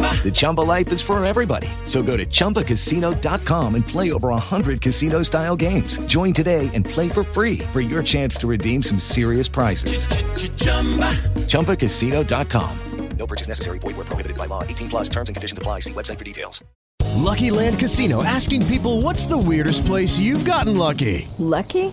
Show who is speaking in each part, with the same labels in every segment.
Speaker 1: The Chumba life is for everybody. So go to ChumbaCasino.com and play over 100 casino style games. Join today and play for free for your chance to redeem some serious prizes. ChumbaCasino.com.
Speaker 2: No purchase necessary. Void where prohibited by law. 18 plus terms and conditions apply. See website for details.
Speaker 3: Lucky Land Casino asking people what's the weirdest place you've gotten lucky?
Speaker 4: Lucky?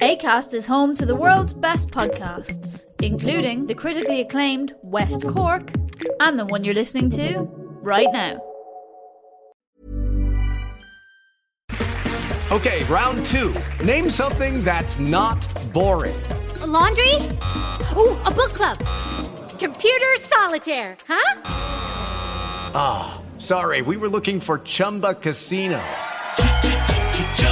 Speaker 5: ACAST is home to the world's best podcasts, including the critically acclaimed West Cork and the one you're listening to right now.
Speaker 6: Okay, round two. Name something that's not boring.
Speaker 7: A laundry? Ooh, a book club. Computer solitaire, huh?
Speaker 6: Ah, sorry, we were looking for Chumba Casino.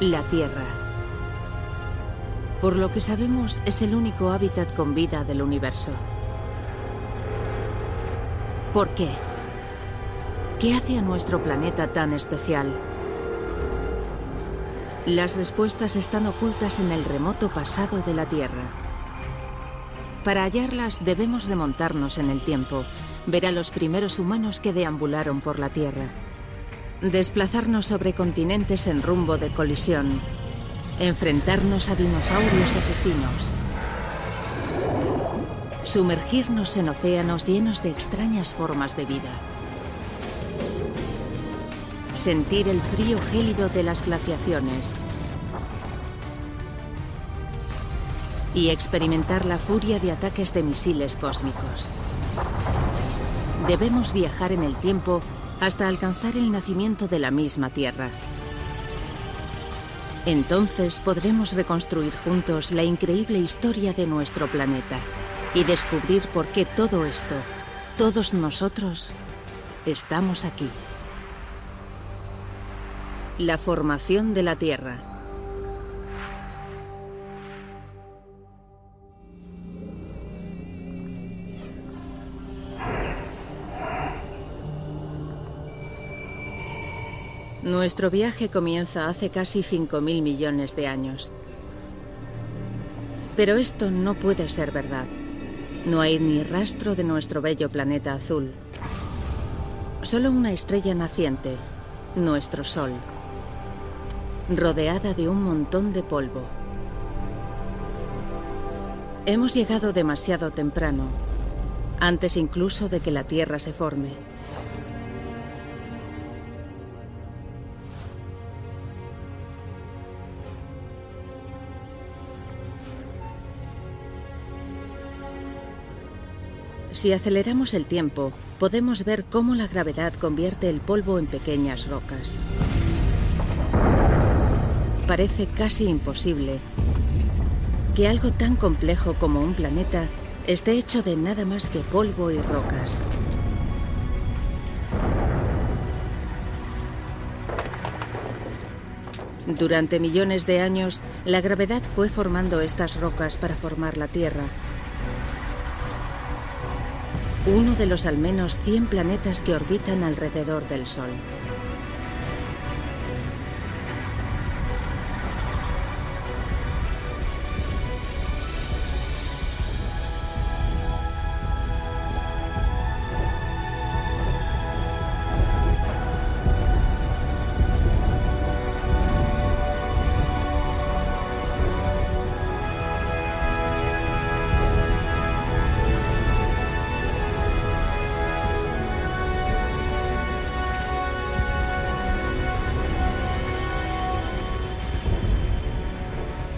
Speaker 8: La Tierra. Por lo que sabemos, es el único hábitat con vida del universo. ¿Por qué? ¿Qué hace a nuestro planeta tan especial? Las respuestas están ocultas en el remoto pasado de la Tierra. Para hallarlas debemos remontarnos en el tiempo, ver a los primeros humanos que deambularon por la Tierra, desplazarnos sobre continentes en rumbo de colisión, enfrentarnos a dinosaurios asesinos, sumergirnos en océanos llenos de extrañas formas de vida, sentir el frío gélido de las glaciaciones y experimentar la furia de ataques de misiles cósmicos. Debemos viajar en el tiempo hasta alcanzar el nacimiento de la misma Tierra. Entonces podremos reconstruir juntos la increíble historia de nuestro planeta y descubrir por qué todo esto, todos nosotros, estamos aquí. La formación de la Tierra. Nuestro viaje comienza hace casi 5.000 millones de años. Pero esto no puede ser verdad. No hay ni rastro de nuestro bello planeta azul. Solo una estrella naciente, nuestro Sol, rodeada de un montón de polvo. Hemos llegado demasiado temprano, antes incluso de que la Tierra se forme. Si aceleramos el tiempo, podemos ver cómo la gravedad convierte el polvo en pequeñas rocas. Parece casi imposible que algo tan complejo como un planeta esté hecho de nada más que polvo y rocas. Durante millones de años, la gravedad fue formando estas rocas para formar la Tierra uno de los al menos 100 planetas que orbitan alrededor del Sol.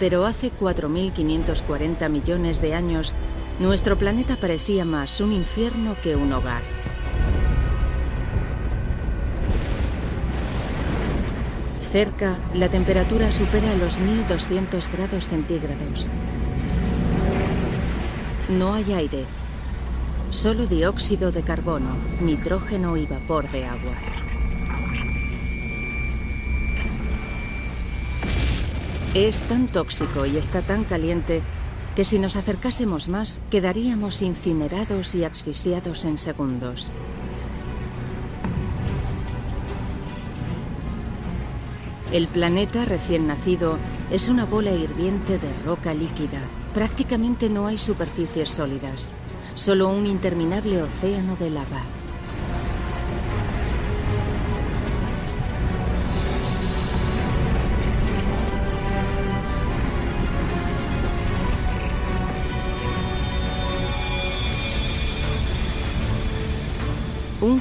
Speaker 8: Pero hace 4.540 millones de años, nuestro planeta parecía más un infierno que un hogar. Cerca, la temperatura supera los 1.200 grados centígrados. No hay aire, solo dióxido de carbono, nitrógeno y vapor de agua. Es tan tóxico y está tan caliente que si nos acercásemos más quedaríamos incinerados y asfixiados en segundos. El planeta recién nacido es una bola hirviente de roca líquida. Prácticamente no hay superficies sólidas, solo un interminable océano de lava.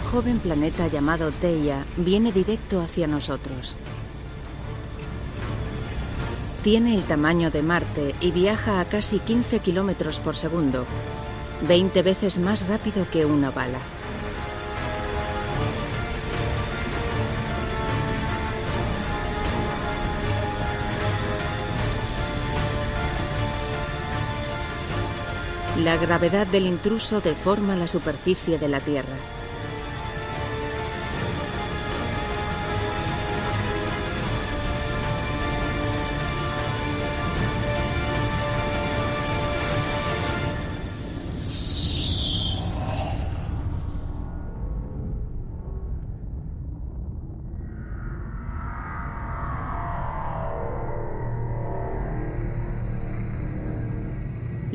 Speaker 8: Un joven planeta llamado Theia viene directo hacia nosotros. Tiene el tamaño de Marte y viaja a casi 15 kilómetros por segundo, 20 veces más rápido que una bala. La gravedad del intruso deforma la superficie de la Tierra.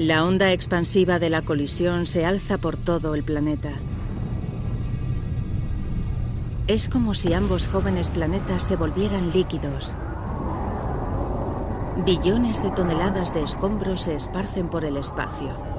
Speaker 8: La onda expansiva de la colisión se alza por todo el planeta. Es como si ambos jóvenes planetas se volvieran líquidos. Billones de toneladas de escombros se esparcen por el espacio.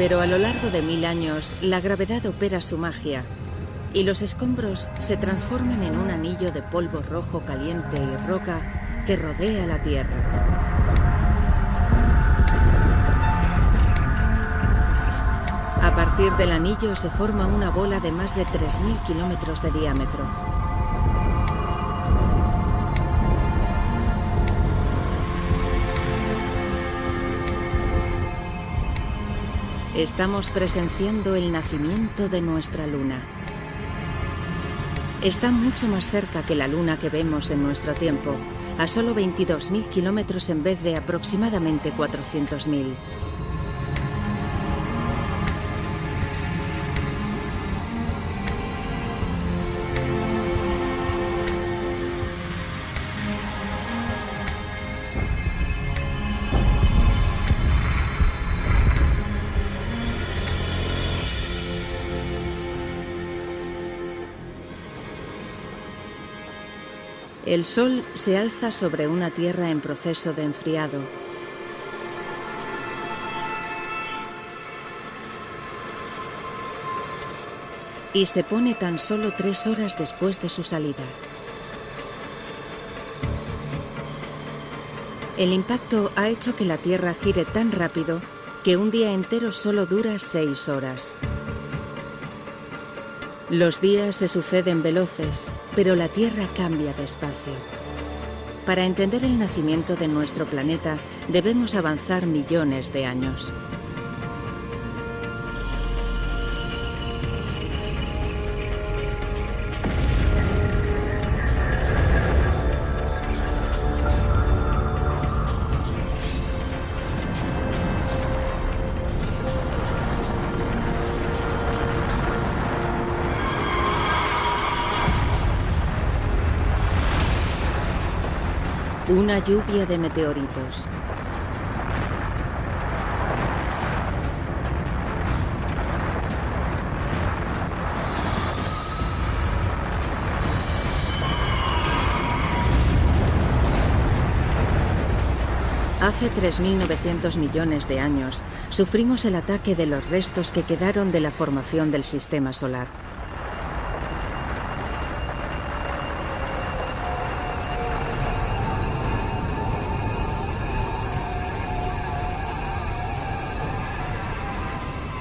Speaker 8: Pero a lo largo de mil años, la gravedad opera su magia y los escombros se transforman en un anillo de polvo rojo caliente y roca que rodea la Tierra. A partir del anillo se forma una bola de más de 3.000 kilómetros de diámetro. Estamos presenciando el nacimiento de nuestra luna. Está mucho más cerca que la luna que vemos en nuestro tiempo, a solo 22.000 kilómetros en vez de aproximadamente 400.000. El Sol se alza sobre una Tierra en proceso de enfriado. Y se pone tan solo tres horas después de su salida. El impacto ha hecho que la Tierra gire tan rápido que un día entero solo dura seis horas. Los días se suceden veloces, pero la Tierra cambia despacio. Para entender el nacimiento de nuestro planeta debemos avanzar millones de años. Una lluvia de meteoritos. Hace 3.900 millones de años sufrimos el ataque de los restos que quedaron de la formación del Sistema Solar.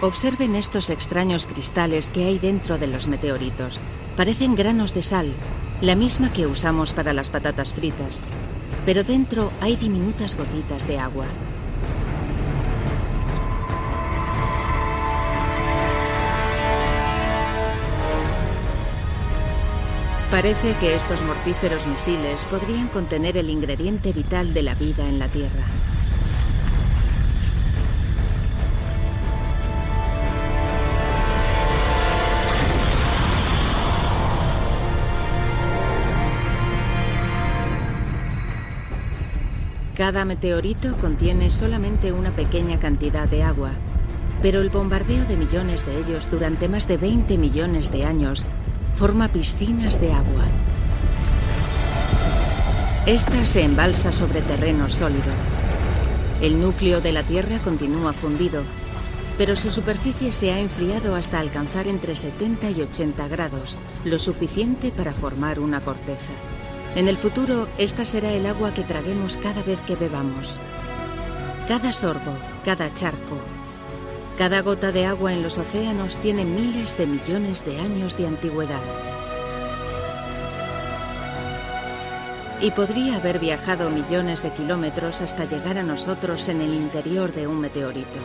Speaker 8: Observen estos extraños cristales que hay dentro de los meteoritos. Parecen granos de sal, la misma que usamos para las patatas fritas, pero dentro hay diminutas gotitas de agua. Parece que estos mortíferos misiles podrían contener el ingrediente vital de la vida en la Tierra. Cada meteorito contiene solamente una pequeña cantidad de agua, pero el bombardeo de millones de ellos durante más de 20 millones de años forma piscinas de agua. Esta se embalsa sobre terreno sólido. El núcleo de la Tierra continúa fundido, pero su superficie se ha enfriado hasta alcanzar entre 70 y 80 grados, lo suficiente para formar una corteza. En el futuro, esta será el agua que traguemos cada vez que bebamos. Cada sorbo, cada charco, cada gota de agua en los océanos tiene miles de millones de años de antigüedad. Y podría haber viajado millones de kilómetros hasta llegar a nosotros en el interior de un meteorito.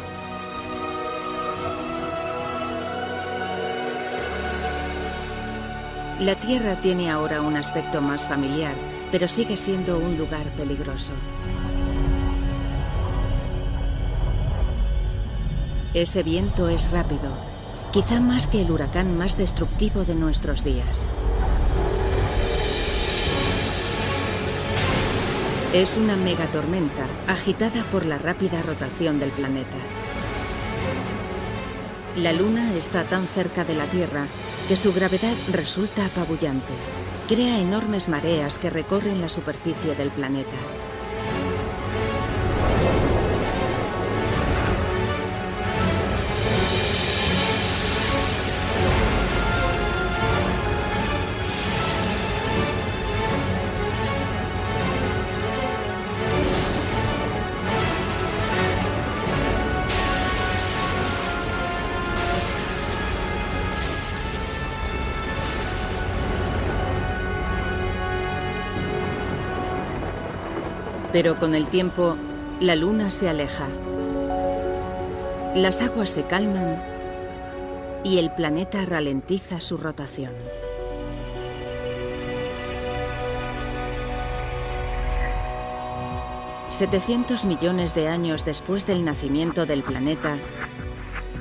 Speaker 8: La Tierra tiene ahora un aspecto más familiar, pero sigue siendo un lugar peligroso. Ese viento es rápido, quizá más que el huracán más destructivo de nuestros días. Es una megatormenta agitada por la rápida rotación del planeta. La Luna está tan cerca de la Tierra que su gravedad resulta apabullante. Crea enormes mareas que recorren la superficie del planeta. Pero con el tiempo, la luna se aleja. Las aguas se calman y el planeta ralentiza su rotación. ¿700 millones de años después del nacimiento del planeta,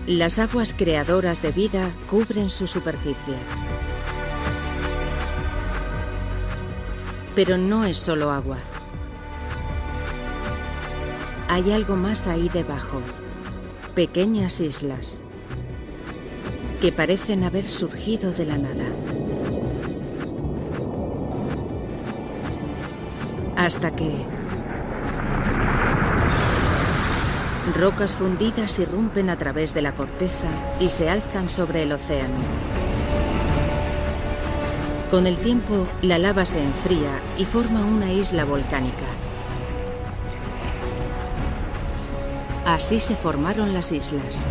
Speaker 8: las aguas creadoras de vida cubren su superficie. Pero no es solo agua. Hay algo más ahí debajo. Pequeñas islas que parecen haber surgido de la nada. Hasta que rocas fundidas irrumpen a través de la corteza y se alzan sobre el océano. Con el tiempo, la lava se enfría y forma una isla volcánica. Así se formaron las islas.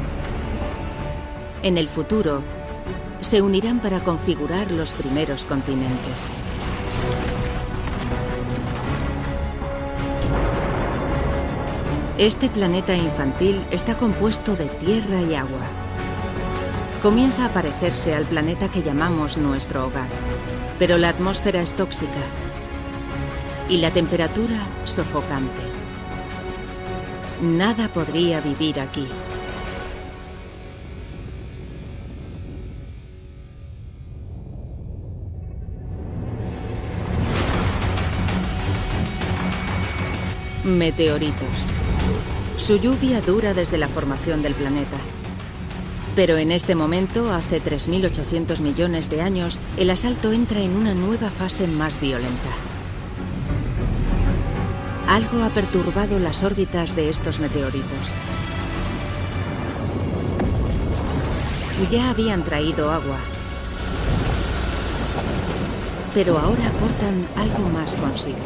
Speaker 8: En el futuro, se unirán para configurar los primeros continentes. Este planeta infantil está compuesto de tierra y agua. Comienza a parecerse al planeta que llamamos nuestro hogar, pero la atmósfera es tóxica y la temperatura sofocante. Nada podría vivir aquí. Meteoritos. Su lluvia dura desde la formación del planeta. Pero en este momento, hace 3.800 millones de años, el asalto entra en una nueva fase más violenta. Algo ha perturbado las órbitas de estos meteoritos. Ya habían traído agua, pero ahora aportan algo más consigo.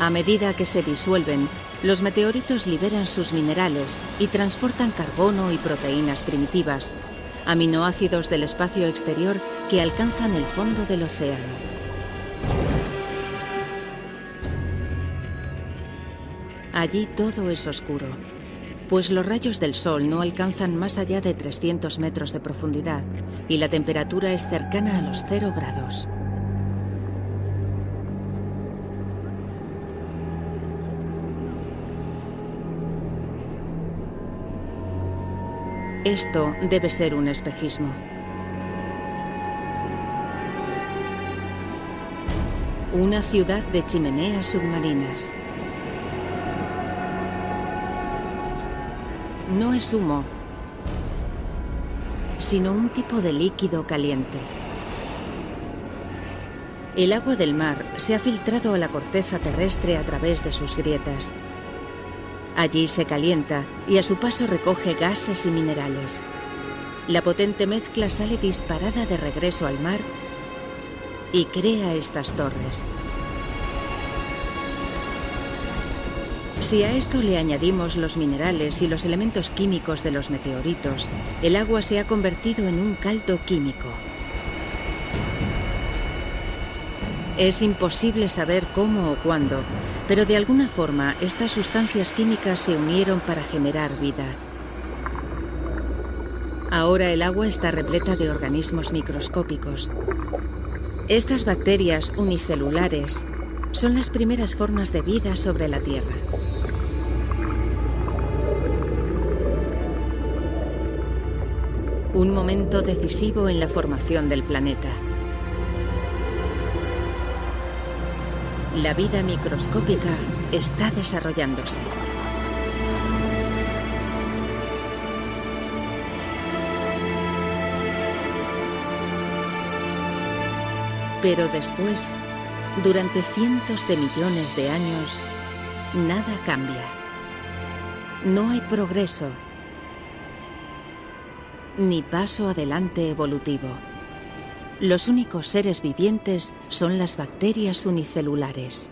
Speaker 8: A medida que se disuelven, los meteoritos liberan sus minerales y transportan carbono y proteínas primitivas, aminoácidos del espacio exterior que alcanzan el fondo del océano. Allí todo es oscuro, pues los rayos del sol no alcanzan más allá de 300 metros de profundidad y la temperatura es cercana a los 0 grados. Esto debe ser un espejismo. Una ciudad de chimeneas submarinas. No es humo, sino un tipo de líquido caliente. El agua del mar se ha filtrado a la corteza terrestre a través de sus grietas. Allí se calienta y a su paso recoge gases y minerales. La potente mezcla sale disparada de regreso al mar y crea estas torres. Si a esto le añadimos los minerales y los elementos químicos de los meteoritos, el agua se ha convertido en un caldo químico. Es imposible saber cómo o cuándo, pero de alguna forma estas sustancias químicas se unieron para generar vida. Ahora el agua está repleta de organismos microscópicos. Estas bacterias unicelulares son las primeras formas de vida sobre la Tierra. Un momento decisivo en la formación del planeta. La vida microscópica está desarrollándose. Pero después, durante cientos de millones de años, nada cambia. No hay progreso, ni paso adelante evolutivo. Los únicos seres vivientes son las bacterias unicelulares.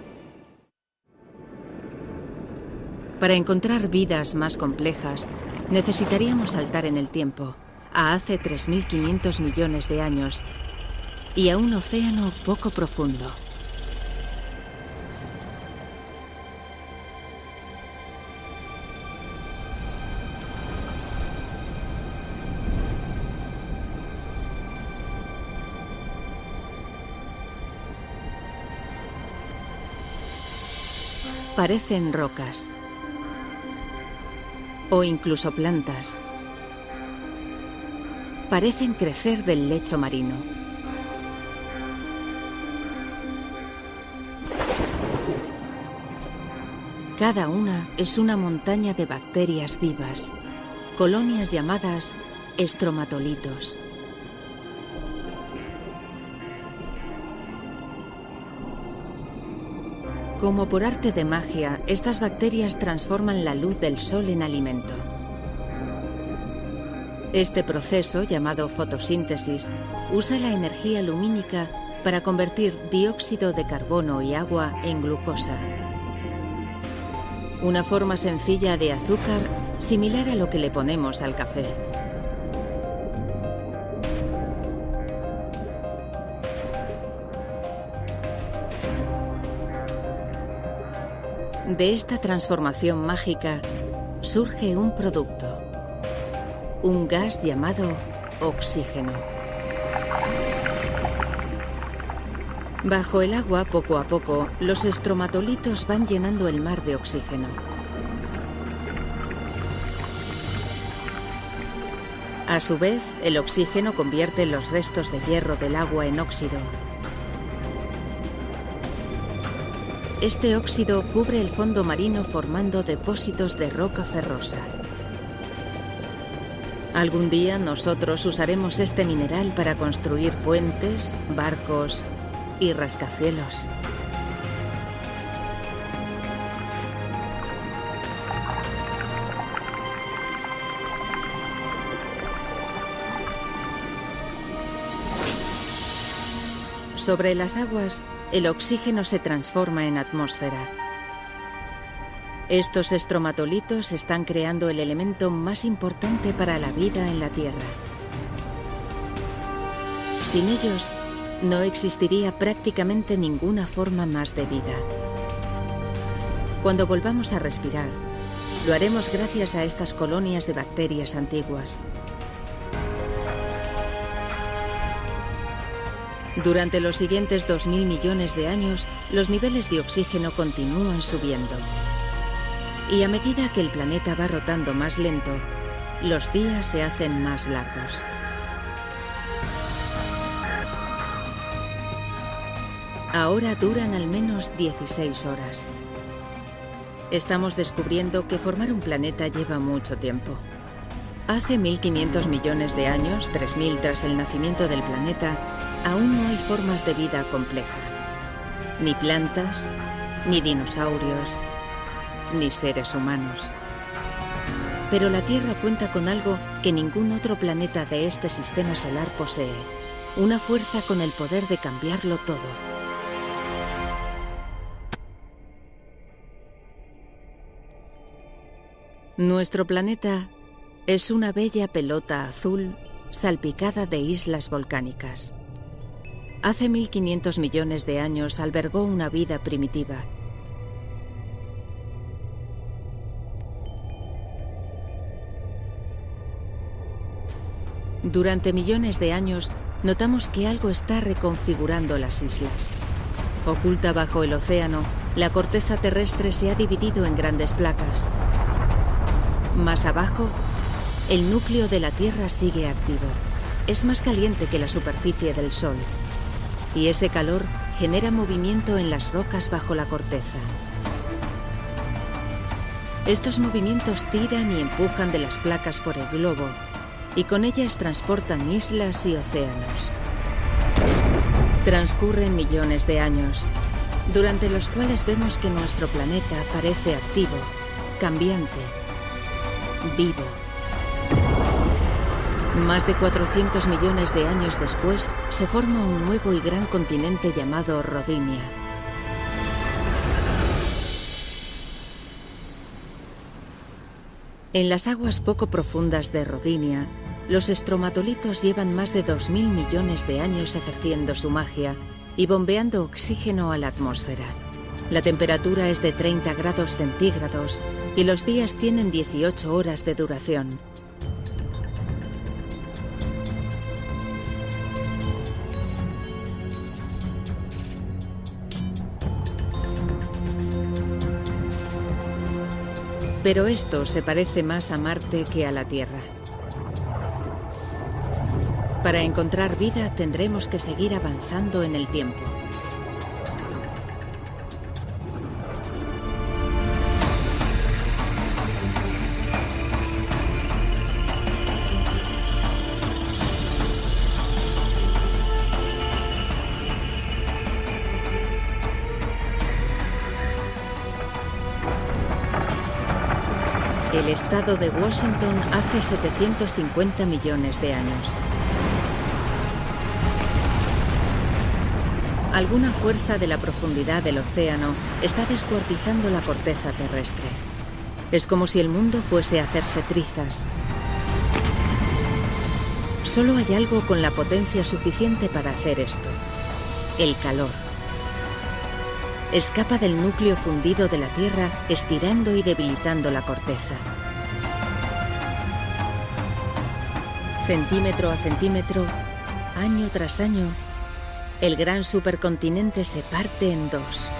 Speaker 8: Para encontrar vidas más complejas, necesitaríamos saltar en el tiempo, a hace 3.500 millones de años y a un océano poco profundo. Parecen rocas o incluso plantas. Parecen crecer del lecho marino. Cada una es una montaña de bacterias vivas, colonias llamadas estromatolitos. Como por arte de magia, estas bacterias transforman la luz del sol en alimento. Este proceso, llamado fotosíntesis, usa la energía lumínica para convertir dióxido de carbono y agua en glucosa. Una forma sencilla de azúcar similar a lo que le ponemos al café. De esta transformación mágica surge un producto, un gas llamado oxígeno. Bajo el agua, poco a poco, los estromatolitos van llenando el mar de oxígeno. A su vez, el oxígeno convierte los restos de hierro del agua en óxido. Este óxido cubre el fondo marino formando depósitos de roca ferrosa. Algún día nosotros usaremos este mineral para construir puentes, barcos y rascacielos. Sobre las aguas, el oxígeno se transforma en atmósfera. Estos estromatolitos están creando el elemento más importante para la vida en la Tierra. Sin ellos, no existiría prácticamente ninguna forma más de vida. Cuando volvamos a respirar, lo haremos gracias a estas colonias de bacterias antiguas. Durante los siguientes 2.000 millones de años, los niveles de oxígeno continúan subiendo. Y a medida que el planeta va rotando más lento, los días se hacen más largos. Ahora duran al menos 16 horas. Estamos descubriendo que formar un planeta lleva mucho tiempo. Hace 1.500 millones de años, 3.000 tras el nacimiento del planeta, aún no hay formas de vida compleja. Ni plantas, ni dinosaurios, ni seres humanos. Pero la Tierra cuenta con algo que ningún otro planeta de este sistema solar posee. Una fuerza con el poder de cambiarlo todo. Nuestro planeta es una bella pelota azul salpicada de islas volcánicas. Hace 1500 millones de años albergó una vida primitiva. Durante millones de años notamos que algo está reconfigurando las islas. Oculta bajo el océano, la corteza terrestre se ha dividido en grandes placas. Más abajo, el núcleo de la Tierra sigue activo. Es más caliente que la superficie del Sol. Y ese calor genera movimiento en las rocas bajo la corteza. Estos movimientos tiran y empujan de las placas por el globo y con ellas transportan islas y océanos. Transcurren millones de años, durante los cuales vemos que nuestro planeta parece activo, cambiante, vivo. Más de 400 millones de años después, se forma un nuevo y gran continente llamado Rodinia. En las aguas poco profundas de Rodinia, los estromatolitos llevan más de 2.000 millones de años ejerciendo su magia y bombeando oxígeno a la atmósfera. La temperatura es de 30 grados centígrados y los días tienen 18 horas de duración. Pero esto se parece más a Marte que a la Tierra. Para encontrar vida tendremos que seguir avanzando en el tiempo. Estado de Washington hace 750 millones de años. Alguna fuerza de la profundidad del océano está descuartizando la corteza terrestre. Es como si el mundo fuese a hacerse trizas. Solo hay algo con la potencia suficiente para hacer esto. El calor. Escapa del núcleo fundido de la Tierra, estirando y debilitando la corteza. Centímetro a centímetro, año tras año, el gran supercontinente se parte en dos.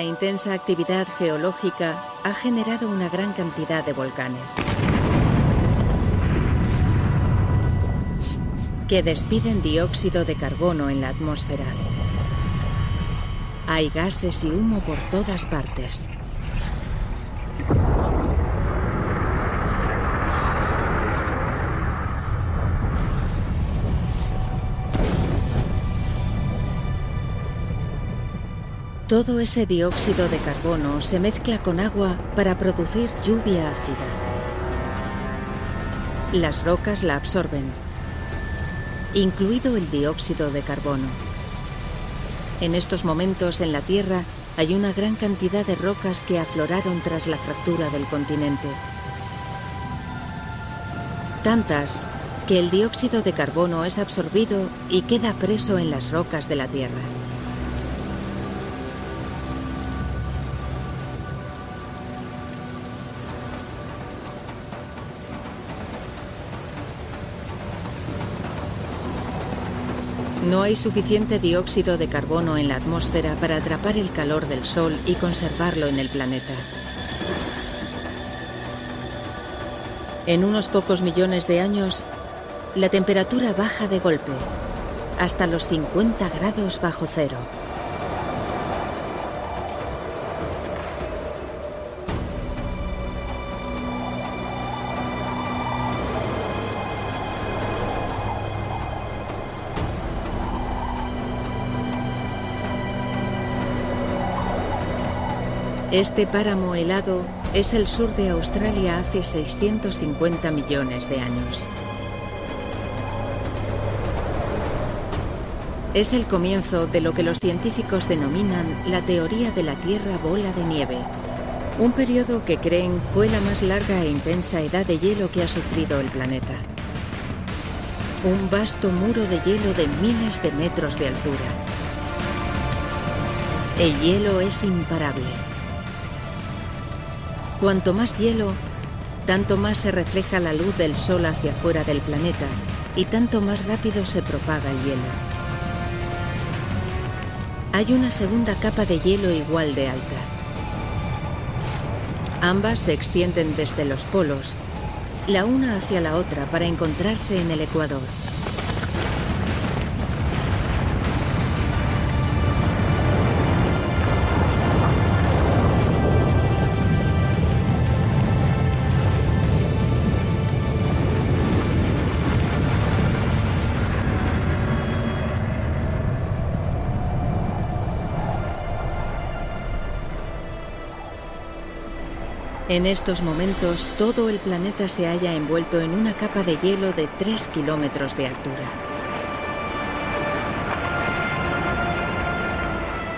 Speaker 8: La intensa actividad geológica ha generado una gran cantidad de volcanes que despiden dióxido de carbono en la atmósfera. Hay gases y humo por todas partes. Todo ese dióxido de carbono se mezcla con agua para producir lluvia ácida. Las rocas la absorben, incluido el dióxido de carbono. En estos momentos en la Tierra hay una gran cantidad de rocas que afloraron tras la fractura del continente. Tantas que el dióxido de carbono es absorbido y queda preso en las rocas de la Tierra. No hay suficiente dióxido de carbono en la atmósfera para atrapar el calor del Sol y conservarlo en el planeta. En unos pocos millones de años, la temperatura baja de golpe, hasta los 50 grados bajo cero. Este páramo helado es el sur de Australia hace 650 millones de años. Es el comienzo de lo que los científicos denominan la teoría de la Tierra bola de nieve, un periodo que creen fue la más larga e intensa edad de hielo que ha sufrido el planeta. Un vasto muro de hielo de miles de metros de altura. El hielo es imparable. Cuanto más hielo, tanto más se refleja la luz del Sol hacia afuera del planeta y tanto más rápido se propaga el hielo. Hay una segunda capa de hielo igual de alta. Ambas se extienden desde los polos, la una hacia la otra para encontrarse en el ecuador. En estos momentos, todo el planeta se halla envuelto en una capa de hielo de 3 kilómetros de altura.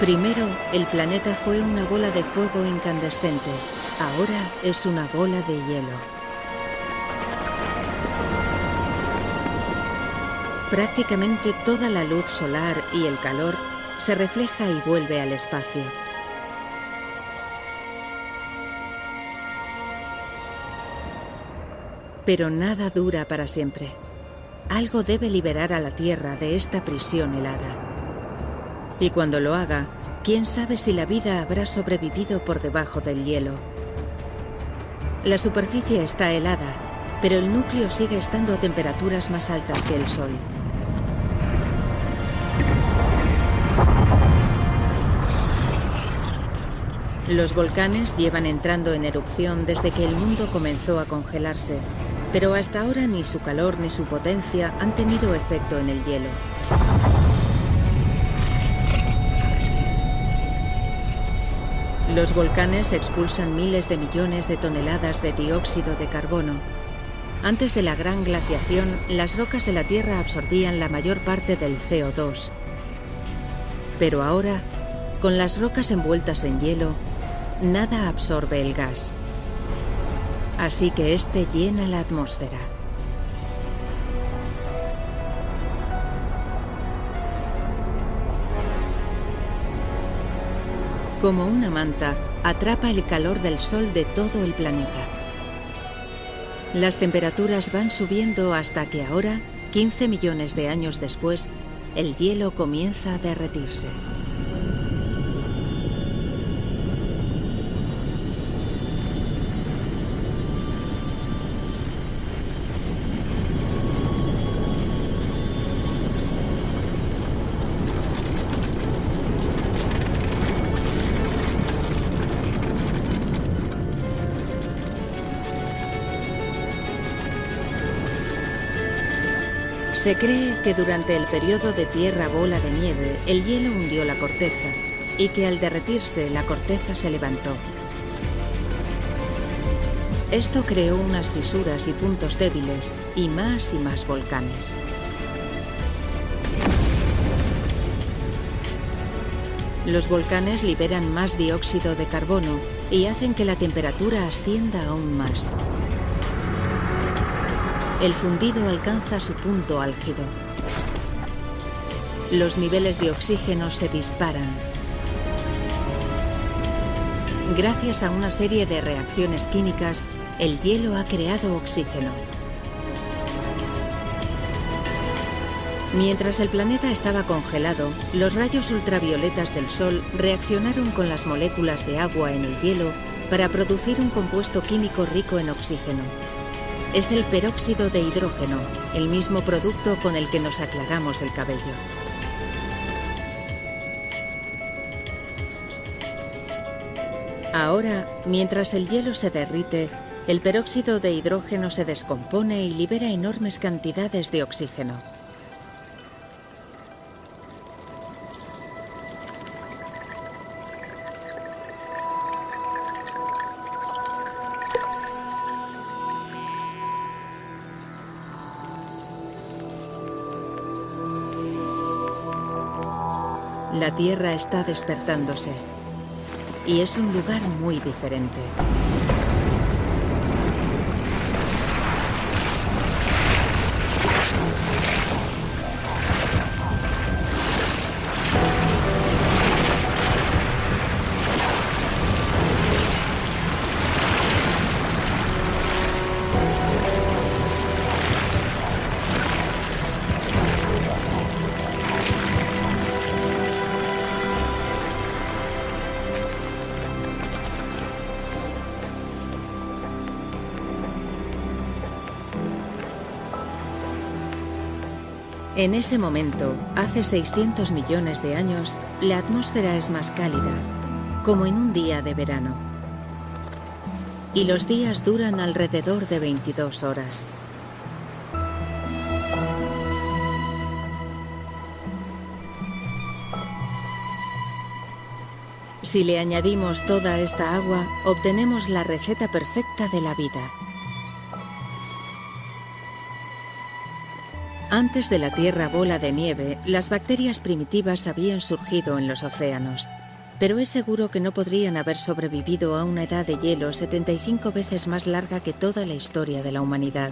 Speaker 8: Primero, el planeta fue una bola de fuego incandescente. Ahora es una bola de hielo. Prácticamente toda la luz solar y el calor se refleja y vuelve al espacio. Pero nada dura para siempre. Algo debe liberar a la Tierra de esta prisión helada. Y cuando lo haga, quién sabe si la vida habrá sobrevivido por debajo del hielo. La superficie está helada, pero el núcleo sigue estando a temperaturas más altas que el Sol. Los volcanes llevan entrando en erupción desde que el mundo comenzó a congelarse, pero hasta ahora ni su calor ni su potencia han tenido efecto en el hielo. Los volcanes expulsan miles de millones de toneladas de dióxido de carbono. Antes de la gran glaciación, las rocas de la Tierra absorbían la mayor parte del CO2. Pero ahora, con las rocas envueltas en hielo, nada absorbe el gas. Así que este llena la atmósfera. Como una manta, atrapa el calor del Sol de todo el planeta. Las temperaturas van subiendo hasta que ahora, 15 millones de años después, el hielo comienza a derretirse. Se cree que durante el periodo de tierra bola de nieve el hielo hundió la corteza y que al derretirse la corteza se levantó. Esto creó unas fisuras y puntos débiles y más y más volcanes. Los volcanes liberan más dióxido de carbono y hacen que la temperatura ascienda aún más el fundido alcanza su punto álgido. Los niveles de oxígeno se disparan. Gracias a una serie de reacciones químicas, el hielo ha creado oxígeno. Mientras el planeta estaba congelado, los rayos ultravioletas del Sol reaccionaron con las moléculas de agua en el hielo para producir un compuesto químico rico en oxígeno es el peróxido de hidrógeno, el mismo producto con el que nos aclaramos el cabello. Ahora, mientras el hielo se derrite, el peróxido de hidrógeno se descompone y libera enormes cantidades de oxígeno. La Tierra está despertándose y es un lugar muy diferente. En ese momento, hace 600 millones de años, la atmósfera es más cálida, como en un día de verano. Y los días duran alrededor de 22 horas. Si le añadimos toda esta agua, obtenemos la receta perfecta de la vida. Antes de la Tierra bola de nieve, las bacterias primitivas habían surgido en los océanos, pero es seguro que no podrían haber sobrevivido a una edad de hielo 75 veces más larga que toda la historia de la humanidad.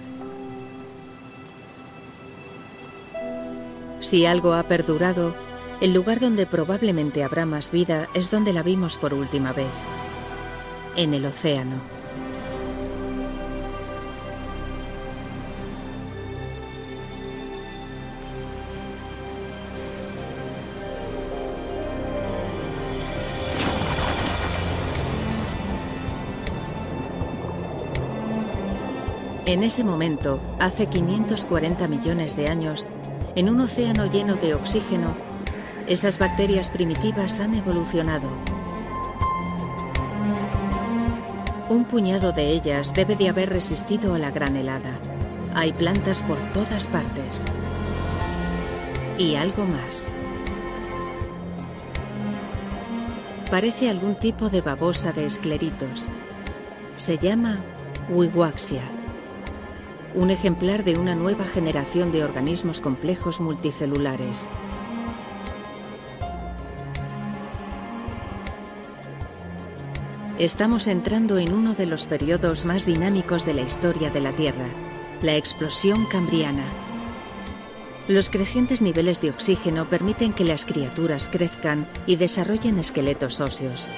Speaker 8: Si algo ha perdurado, el lugar donde probablemente habrá más vida es donde la vimos por última vez, en el océano. En ese momento, hace 540 millones de años, en un océano lleno de oxígeno, esas bacterias primitivas han evolucionado. Un puñado de ellas debe de haber resistido a la gran helada. Hay plantas por todas partes. Y algo más. Parece algún tipo de babosa de escleritos. Se llama Wiwaxia un ejemplar de una nueva generación de organismos complejos multicelulares. Estamos entrando en uno de los periodos más dinámicos de la historia de la Tierra, la explosión cambriana. Los crecientes niveles de oxígeno permiten que las criaturas crezcan y desarrollen esqueletos óseos.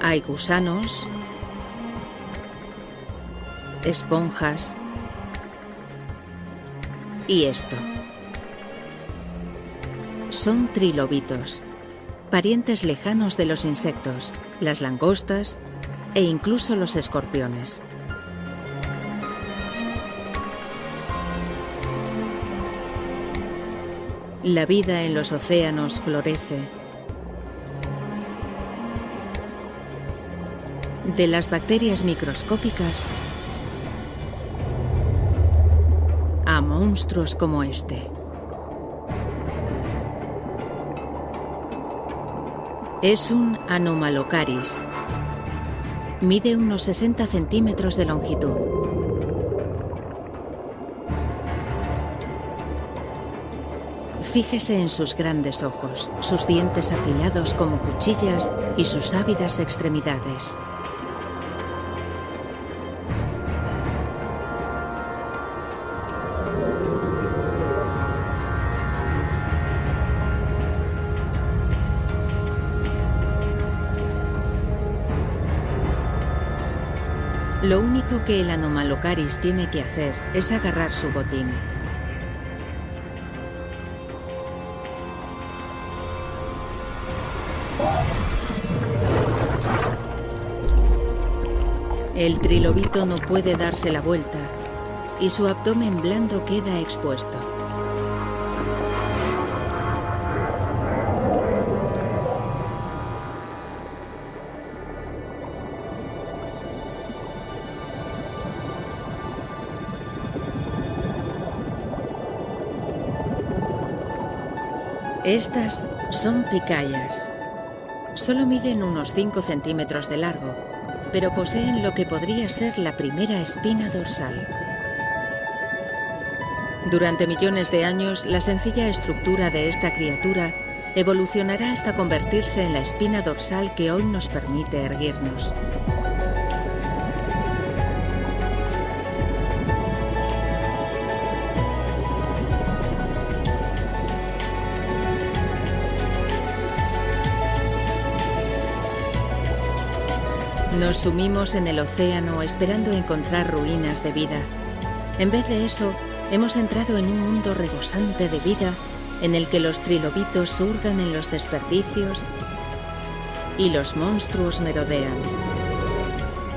Speaker 8: Hay gusanos, esponjas y esto. Son trilobitos, parientes lejanos de los insectos, las langostas e incluso los escorpiones. La vida en los océanos florece. De las bacterias microscópicas como este. Es un Anomalocaris. Mide unos 60 centímetros de longitud. Fíjese en sus grandes ojos, sus dientes afilados como cuchillas y sus ávidas extremidades. Único que el Anomalocaris tiene que hacer es agarrar su botín. El trilobito no puede darse la vuelta y su abdomen blando queda expuesto. Estas son picayas. Solo miden unos 5 centímetros de largo, pero poseen lo que podría ser la primera espina dorsal. Durante millones de años, la sencilla estructura de esta criatura evolucionará hasta convertirse en la espina dorsal que hoy nos permite erguirnos. Nos sumimos en el océano esperando encontrar ruinas de vida. En vez de eso, hemos entrado en un mundo rebosante de vida en el que los trilobitos surgan en los desperdicios y los monstruos merodean.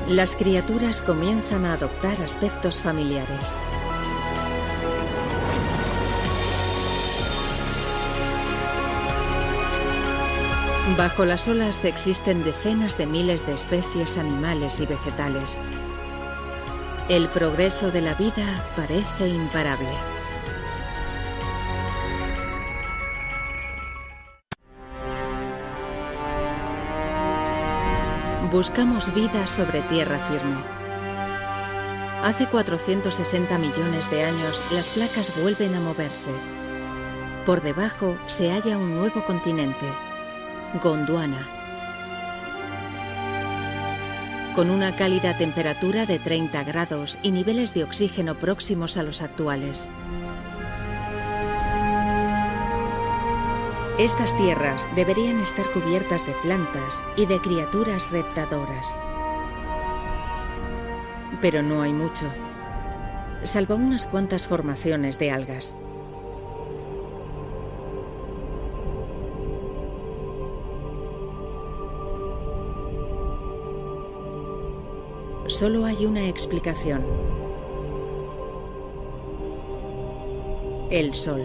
Speaker 8: Las criaturas comienzan a adoptar aspectos familiares. Bajo las olas existen decenas de miles de especies animales y vegetales. El progreso de la vida parece imparable. Buscamos vida sobre tierra firme. Hace 460 millones de años las placas vuelven a moverse. Por debajo se halla un nuevo continente, Gondwana. Con una cálida temperatura de 30 grados y niveles de oxígeno próximos a los actuales. Estas tierras deberían estar cubiertas de plantas y de criaturas reptadoras. Pero no hay mucho, salvo unas cuantas formaciones de algas. Solo hay una explicación. El Sol.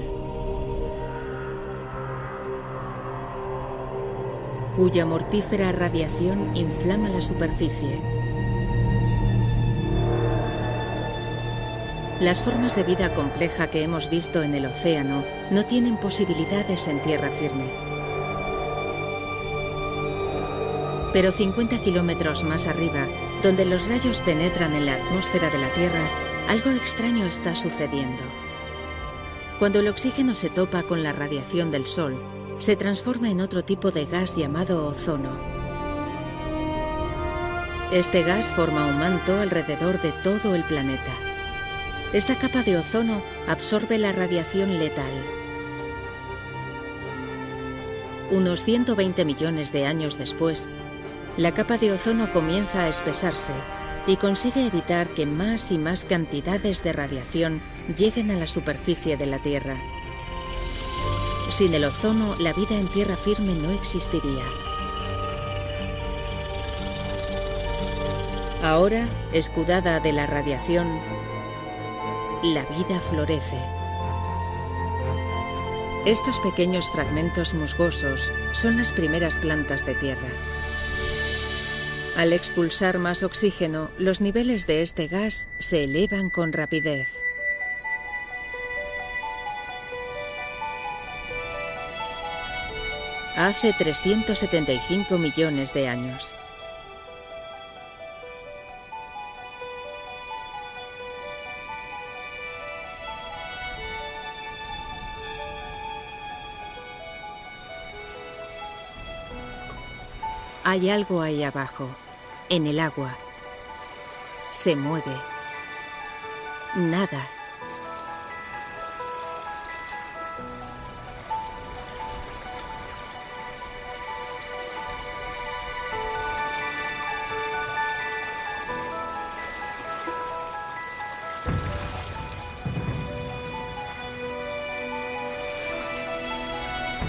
Speaker 8: cuya mortífera radiación inflama la superficie. Las formas de vida compleja que hemos visto en el océano no tienen posibilidades en tierra firme. Pero 50 kilómetros más arriba, donde los rayos penetran en la atmósfera de la Tierra, algo extraño está sucediendo. Cuando el oxígeno se topa con la radiación del Sol, se transforma en otro tipo de gas llamado ozono. Este gas forma un manto alrededor de todo el planeta. Esta capa de ozono absorbe la radiación letal. Unos 120 millones de años después, la capa de ozono comienza a espesarse y consigue evitar que más y más cantidades de radiación lleguen a la superficie de la Tierra. Sin el ozono, la vida en tierra firme no existiría. Ahora, escudada de la radiación, la vida florece. Estos pequeños fragmentos musgosos son las primeras plantas de tierra. Al expulsar más oxígeno, los niveles de este gas se elevan con rapidez. Hace 375 millones de años. Hay algo ahí abajo, en el agua. Se mueve. Nada.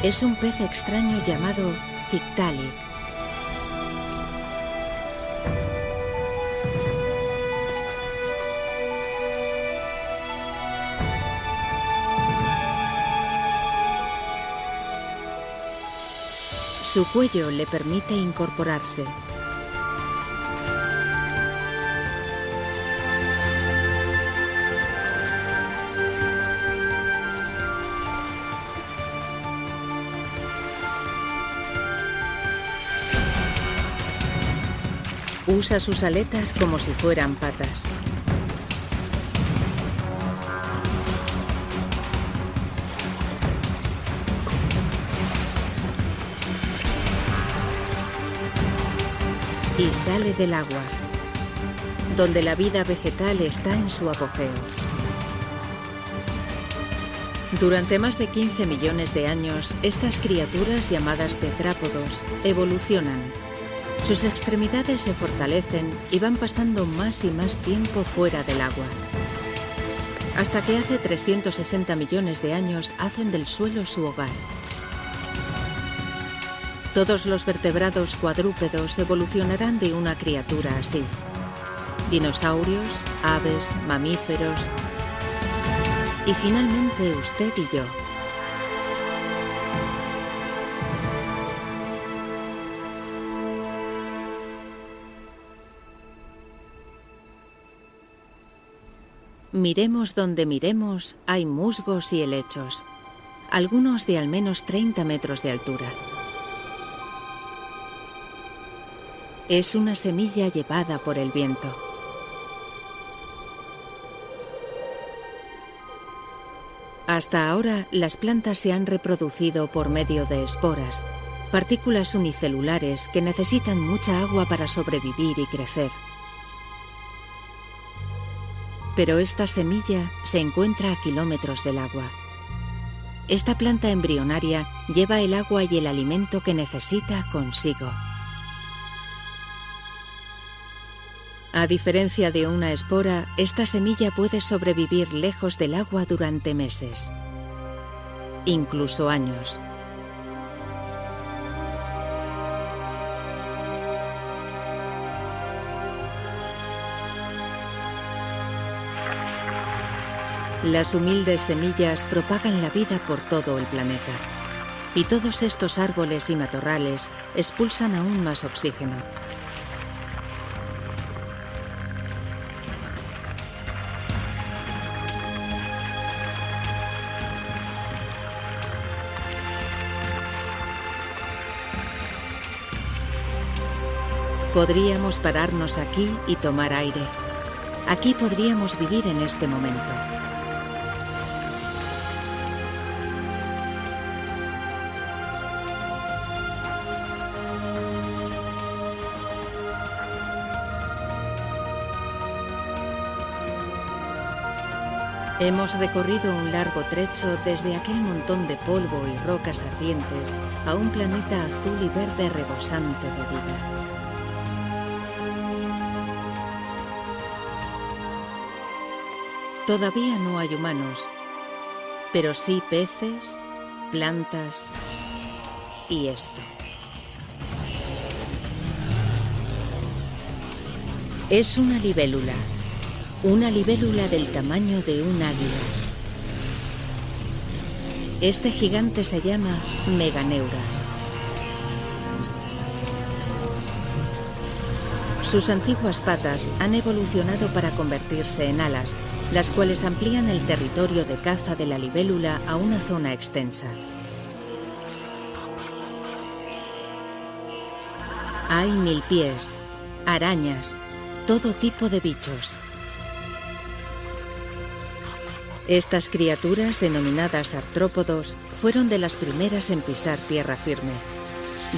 Speaker 8: Es un pez extraño llamado Tiktaalik. Su cuello le permite incorporarse. Usa sus aletas como si fueran patas. Y sale del agua, donde la vida vegetal está en su apogeo. Durante más de 15 millones de años, estas criaturas llamadas tetrápodos evolucionan sus extremidades se fortalecen y van pasando más y más tiempo fuera del agua. Hasta que hace 360 millones de años hacen del suelo su hogar. Todos los vertebrados cuadrúpedos evolucionarán de una criatura así. Dinosaurios, aves, mamíferos y finalmente usted y yo. Miremos donde miremos, hay musgos y helechos, algunos de al menos 30 metros de altura. Es una semilla llevada por el viento. Hasta ahora, las plantas se han reproducido por medio de esporas, partículas unicelulares que necesitan mucha agua para sobrevivir y crecer. Pero esta semilla se encuentra a kilómetros del agua. Esta planta embrionaria lleva el agua y el alimento que necesita consigo. A diferencia de una espora, esta semilla puede sobrevivir lejos del agua durante meses, incluso años. Las humildes semillas propagan la vida por todo el planeta. Y todos estos árboles y matorrales expulsan aún más oxígeno. Podríamos pararnos aquí y tomar aire. Aquí podríamos vivir en este momento. Hemos recorrido un largo trecho desde aquel montón de polvo y rocas ardientes a un planeta azul y verde rebosante de vida. Todavía no hay humanos, pero sí peces, plantas y esto. Es una libélula, una libélula del tamaño de un águila. Este gigante se llama Meganeura. Sus antiguas patas han evolucionado para convertirse en alas, las cuales amplían el territorio de caza de la libélula a una zona extensa. Hay mil pies, arañas, todo tipo de bichos. Estas criaturas, denominadas artrópodos, fueron de las primeras en pisar tierra firme.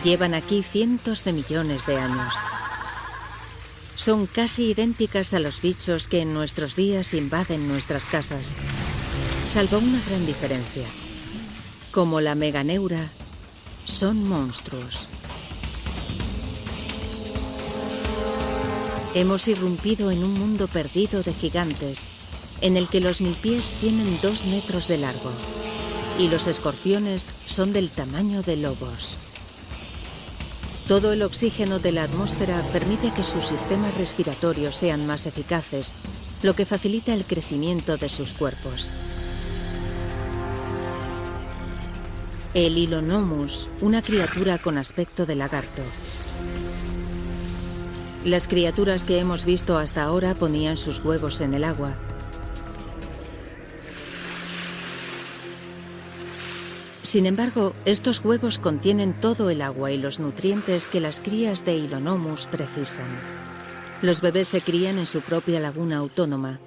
Speaker 8: Llevan aquí cientos de millones de años. Son casi idénticas a los bichos que en nuestros días invaden nuestras casas, salvo una gran diferencia. Como la meganeura, son monstruos. Hemos irrumpido en un mundo perdido de gigantes, en el que los mil pies tienen dos metros de largo y los escorpiones son del tamaño de lobos. Todo el oxígeno de la atmósfera permite que sus sistemas respiratorios sean más eficaces, lo que facilita el crecimiento de sus cuerpos. El Ilonomus, una criatura con aspecto de lagarto. Las criaturas que hemos visto hasta ahora ponían sus huevos en el agua. Sin embargo, estos huevos contienen todo el agua y los nutrientes que las crías de Ilonomus precisan. Los bebés se crían en su propia laguna autónoma.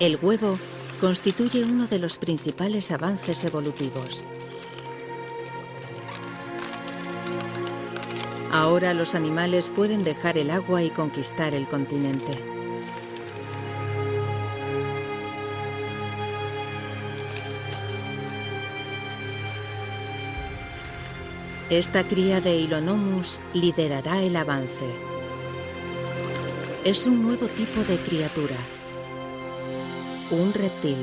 Speaker 8: El huevo constituye uno de los principales avances evolutivos. Ahora los animales pueden dejar el agua y conquistar el continente. Esta cría de Ilonomus liderará el avance. Es un nuevo tipo de criatura. Un reptil.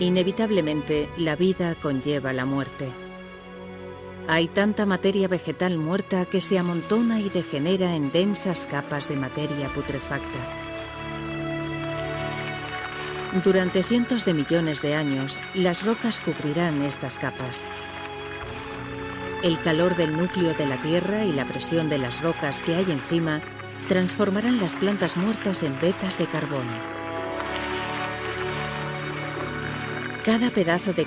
Speaker 8: Inevitablemente, la vida conlleva la muerte. Hay tanta materia vegetal muerta que se amontona y degenera en densas capas de materia putrefacta. Durante cientos de millones de años, las rocas cubrirán estas capas. El calor del núcleo de la Tierra y la presión de las rocas que hay encima transformarán las plantas muertas en vetas de carbón. Cada pedazo de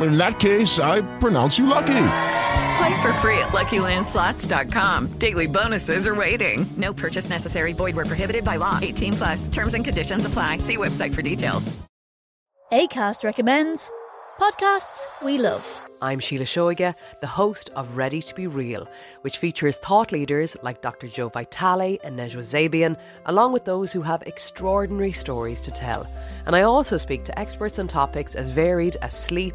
Speaker 9: In that case, I pronounce you lucky.
Speaker 10: Play for free at LuckyLandSlots.com. Daily bonuses are waiting. No purchase necessary. Void where prohibited by law. 18 plus. Terms and conditions apply. See website for details.
Speaker 5: ACAST recommends podcasts we love.
Speaker 11: I'm Sheila Shoiga, the host of Ready to Be Real, which features thought leaders like Dr. Joe Vitale and Nejwa Zabian, along with those who have extraordinary stories to tell. And I also speak to experts on topics as varied as sleep,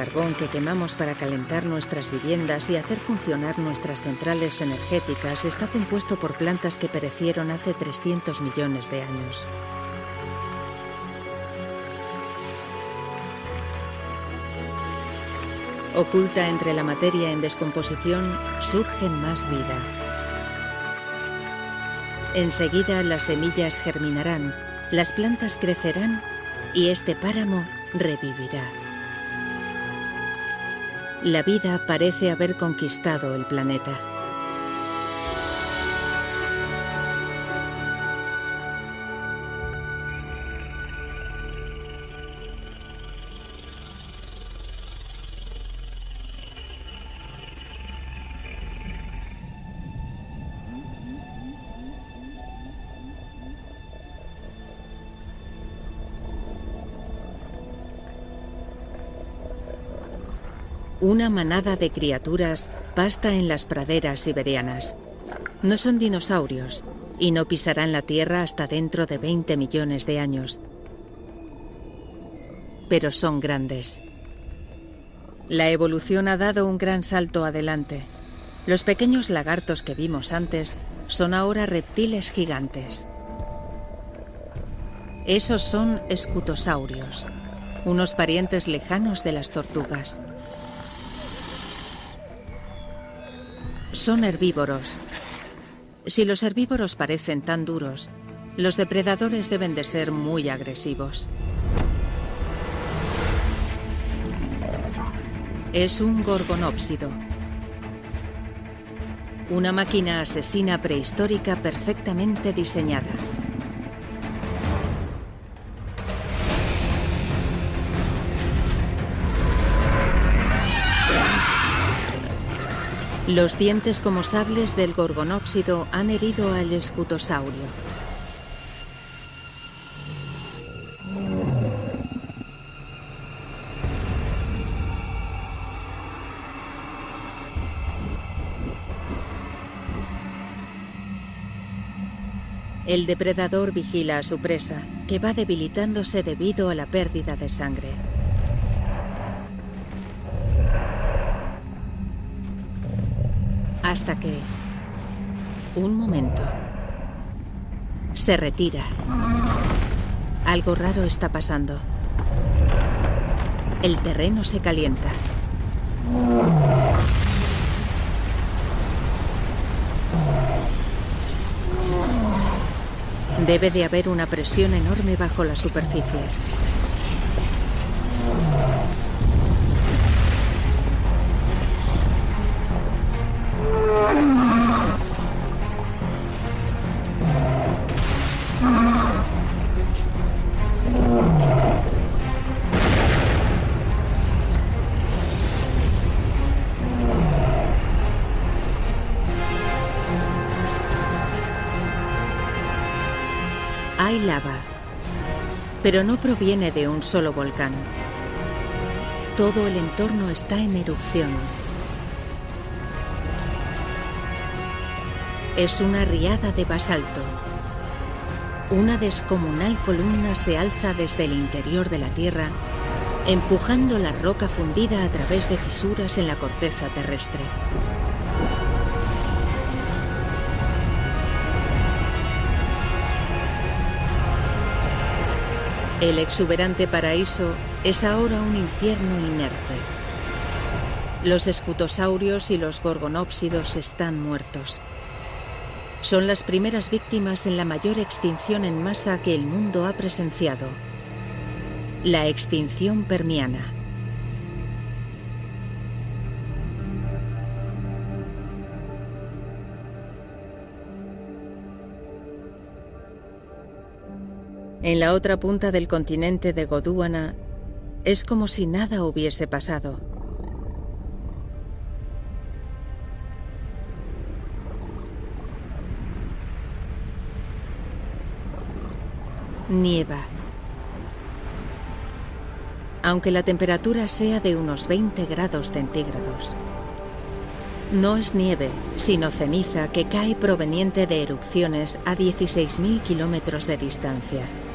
Speaker 8: Carbón que quemamos para calentar nuestras viviendas y hacer funcionar nuestras centrales energéticas está compuesto por plantas que perecieron hace 300 millones de años. Oculta entre la materia en descomposición surge más vida. Enseguida las semillas germinarán, las plantas crecerán y este páramo revivirá. La vida parece haber conquistado el planeta. Una manada de criaturas pasta en las praderas siberianas. No son dinosaurios y no pisarán la Tierra hasta dentro de 20 millones de años. Pero son grandes. La evolución ha dado un gran salto adelante. Los pequeños lagartos que vimos antes son ahora reptiles gigantes. Esos son escutosaurios, unos parientes lejanos de las tortugas. Son herbívoros. Si los herbívoros parecen tan duros, los depredadores deben de ser muy agresivos. Es un gorgonópsido. Una máquina asesina prehistórica perfectamente diseñada. Los dientes como sables del gorgonópsido han herido al escutosaurio. El depredador vigila a su presa, que va debilitándose debido a la pérdida de sangre. Hasta que... Un momento. Se retira. Algo raro está pasando. El terreno se calienta. Debe de haber una presión enorme bajo la superficie. Pero no proviene de un solo volcán. Todo el entorno está en erupción. Es una riada de basalto. Una descomunal columna se alza desde el interior de la Tierra, empujando la roca fundida a través de fisuras en la corteza terrestre. El exuberante paraíso es ahora un infierno inerte. Los escutosaurios y los gorgonópsidos están muertos. Son las primeras víctimas en la mayor extinción en masa que el mundo ha presenciado. La extinción permiana. En la otra punta del continente de Godúana es como si nada hubiese pasado. Nieva. Aunque la temperatura sea de unos 20 grados centígrados. No es nieve, sino ceniza que cae proveniente de erupciones a 16.000 kilómetros de distancia.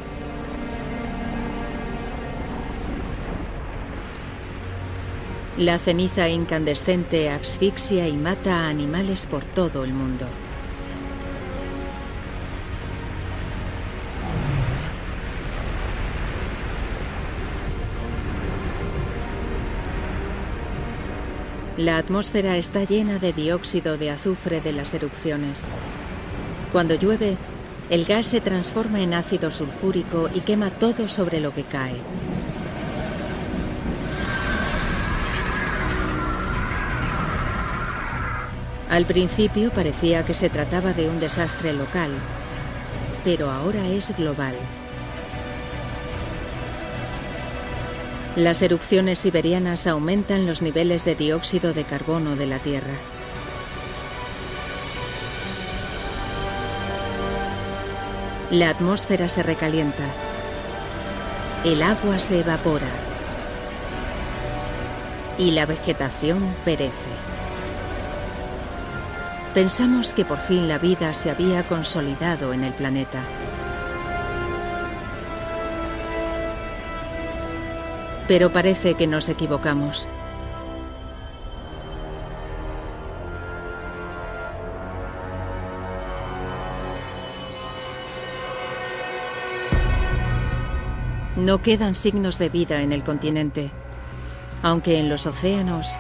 Speaker 8: La ceniza incandescente asfixia y mata a animales por todo el mundo. La atmósfera está llena de dióxido de azufre de las erupciones. Cuando llueve, el gas se transforma en ácido sulfúrico y quema todo sobre lo que cae. Al principio parecía que se trataba de un desastre local, pero ahora es global. Las erupciones siberianas aumentan los niveles de dióxido de carbono de la Tierra. La atmósfera se recalienta. El agua se evapora. Y la vegetación perece. Pensamos que por fin la vida se había consolidado en el planeta. Pero parece que nos equivocamos. No quedan signos de vida en el continente, aunque en los océanos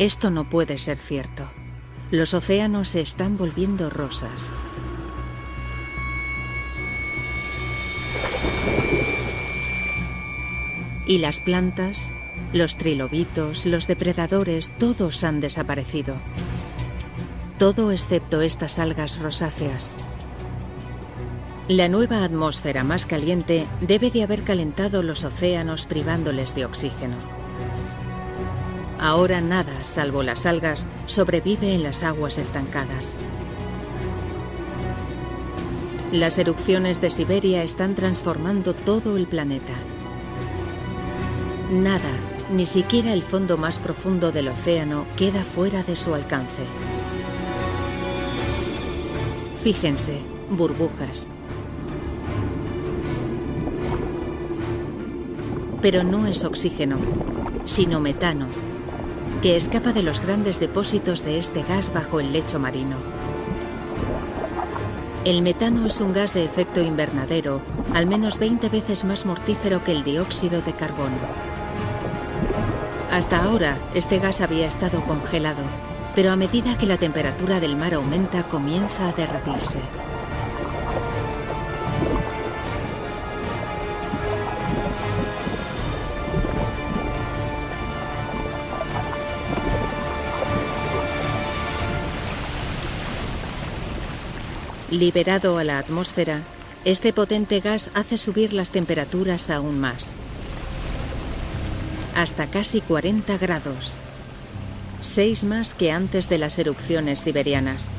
Speaker 8: esto no puede ser cierto. Los océanos se están volviendo rosas. Y las plantas, los trilobitos, los depredadores, todos han desaparecido. Todo excepto estas algas rosáceas. La nueva atmósfera más caliente debe de haber calentado los océanos privándoles de oxígeno. Ahora nada, salvo las algas, sobrevive en las aguas estancadas. Las erupciones de Siberia están transformando todo el planeta. Nada, ni siquiera el fondo más profundo del océano, queda fuera de su alcance. Fíjense, burbujas. Pero no es oxígeno, sino metano, que escapa de los grandes depósitos de este gas bajo el lecho marino. El metano es un gas de efecto invernadero, al menos 20 veces más mortífero que el dióxido de carbono. Hasta ahora, este gas había estado congelado, pero a medida que la temperatura del mar aumenta comienza a derretirse. Liberado a la atmósfera, este potente gas hace subir las temperaturas aún más, hasta casi 40 grados, seis más que antes de las erupciones siberianas.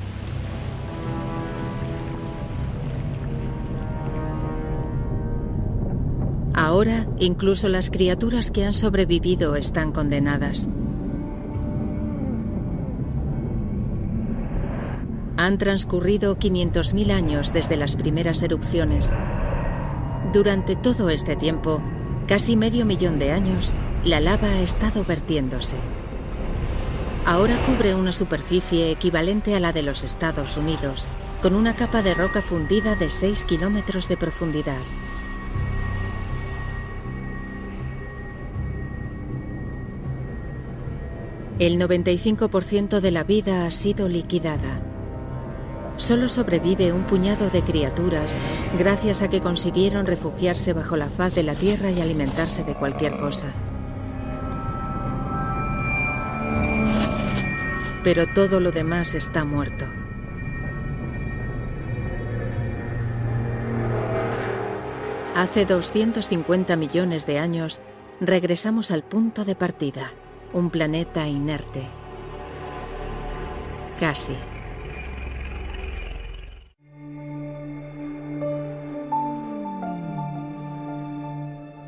Speaker 8: Ahora, incluso las criaturas que han sobrevivido están condenadas. Han transcurrido 500.000 años desde las primeras erupciones. Durante todo este tiempo, casi medio millón de años, la lava ha estado vertiéndose. Ahora cubre una superficie equivalente a la de los Estados Unidos, con una capa de roca fundida de 6 kilómetros de profundidad. El 95% de la vida ha sido liquidada. Solo sobrevive un puñado de criaturas gracias a que consiguieron refugiarse bajo la faz de la Tierra y alimentarse de cualquier cosa. Pero todo lo demás está muerto. Hace 250 millones de años regresamos al punto de partida, un planeta inerte. Casi.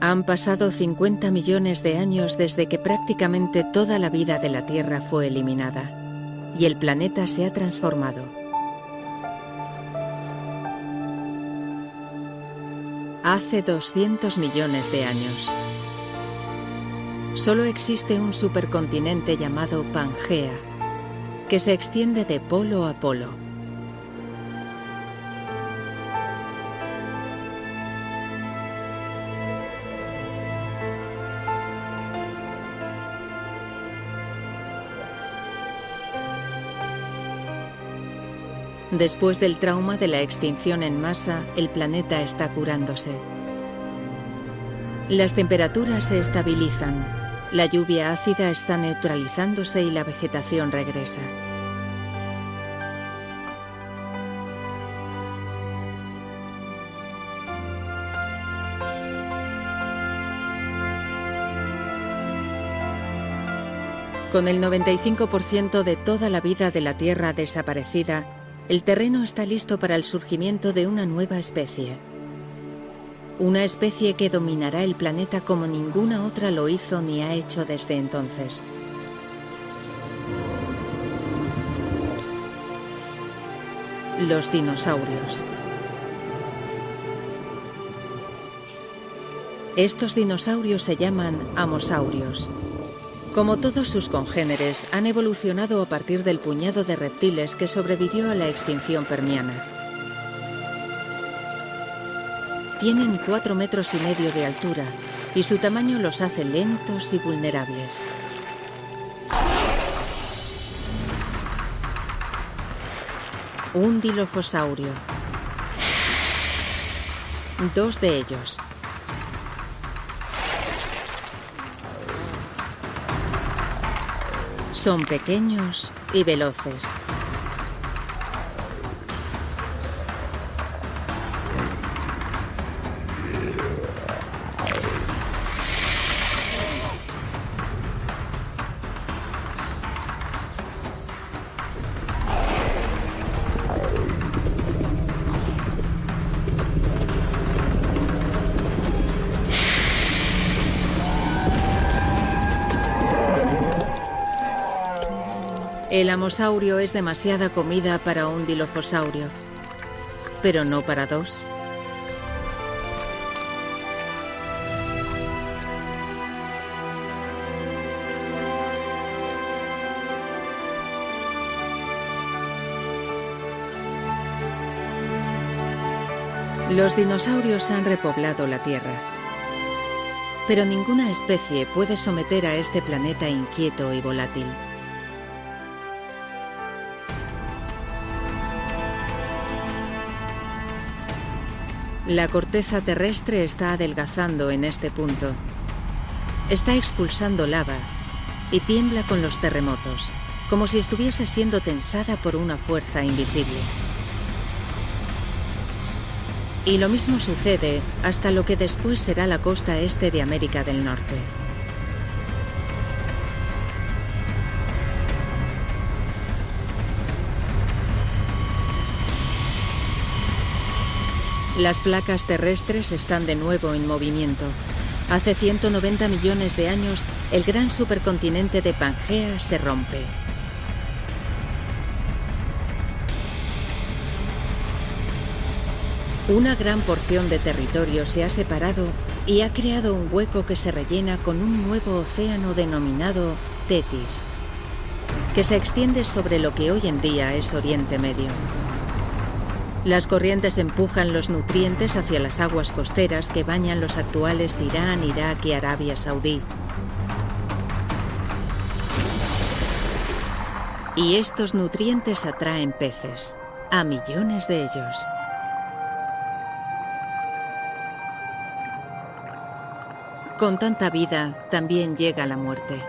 Speaker 8: Han pasado 50 millones de años desde que prácticamente toda la vida de la Tierra fue eliminada y el planeta se ha transformado. Hace 200 millones de años. Solo existe un supercontinente llamado Pangea, que se extiende de polo a polo. Después del trauma de la extinción en masa, el planeta está curándose. Las temperaturas se estabilizan, la lluvia ácida está neutralizándose y la vegetación regresa. Con el 95% de toda la vida de la Tierra desaparecida, el terreno está listo para el surgimiento de una nueva especie. Una especie que dominará el planeta como ninguna otra lo hizo ni ha hecho desde entonces. Los dinosaurios. Estos dinosaurios se llaman amosaurios. Como todos sus congéneres, han evolucionado a partir del puñado de reptiles que sobrevivió a la extinción permiana. Tienen cuatro metros y medio de altura y su tamaño los hace lentos y vulnerables. Un dilofosaurio. Dos de ellos, Son pequeños y veloces. El amosaurio es demasiada comida para un dilofosaurio, pero no para dos. Los dinosaurios han repoblado la Tierra, pero ninguna especie puede someter a este planeta inquieto y volátil. La corteza terrestre está adelgazando en este punto. Está expulsando lava y tiembla con los terremotos, como si estuviese siendo tensada por una fuerza invisible. Y lo mismo sucede hasta lo que después será la costa este de América del Norte. Las placas terrestres están de nuevo en movimiento. Hace 190 millones de años, el gran supercontinente de Pangea se rompe. Una gran porción de territorio se ha separado y ha creado un hueco que se rellena con un nuevo océano denominado Tetis, que se extiende sobre lo que hoy en día es Oriente Medio. Las corrientes empujan los nutrientes hacia las aguas costeras que bañan los actuales Irán, Irak y Arabia Saudí. Y estos nutrientes atraen peces, a millones de ellos. Con tanta vida también llega la muerte.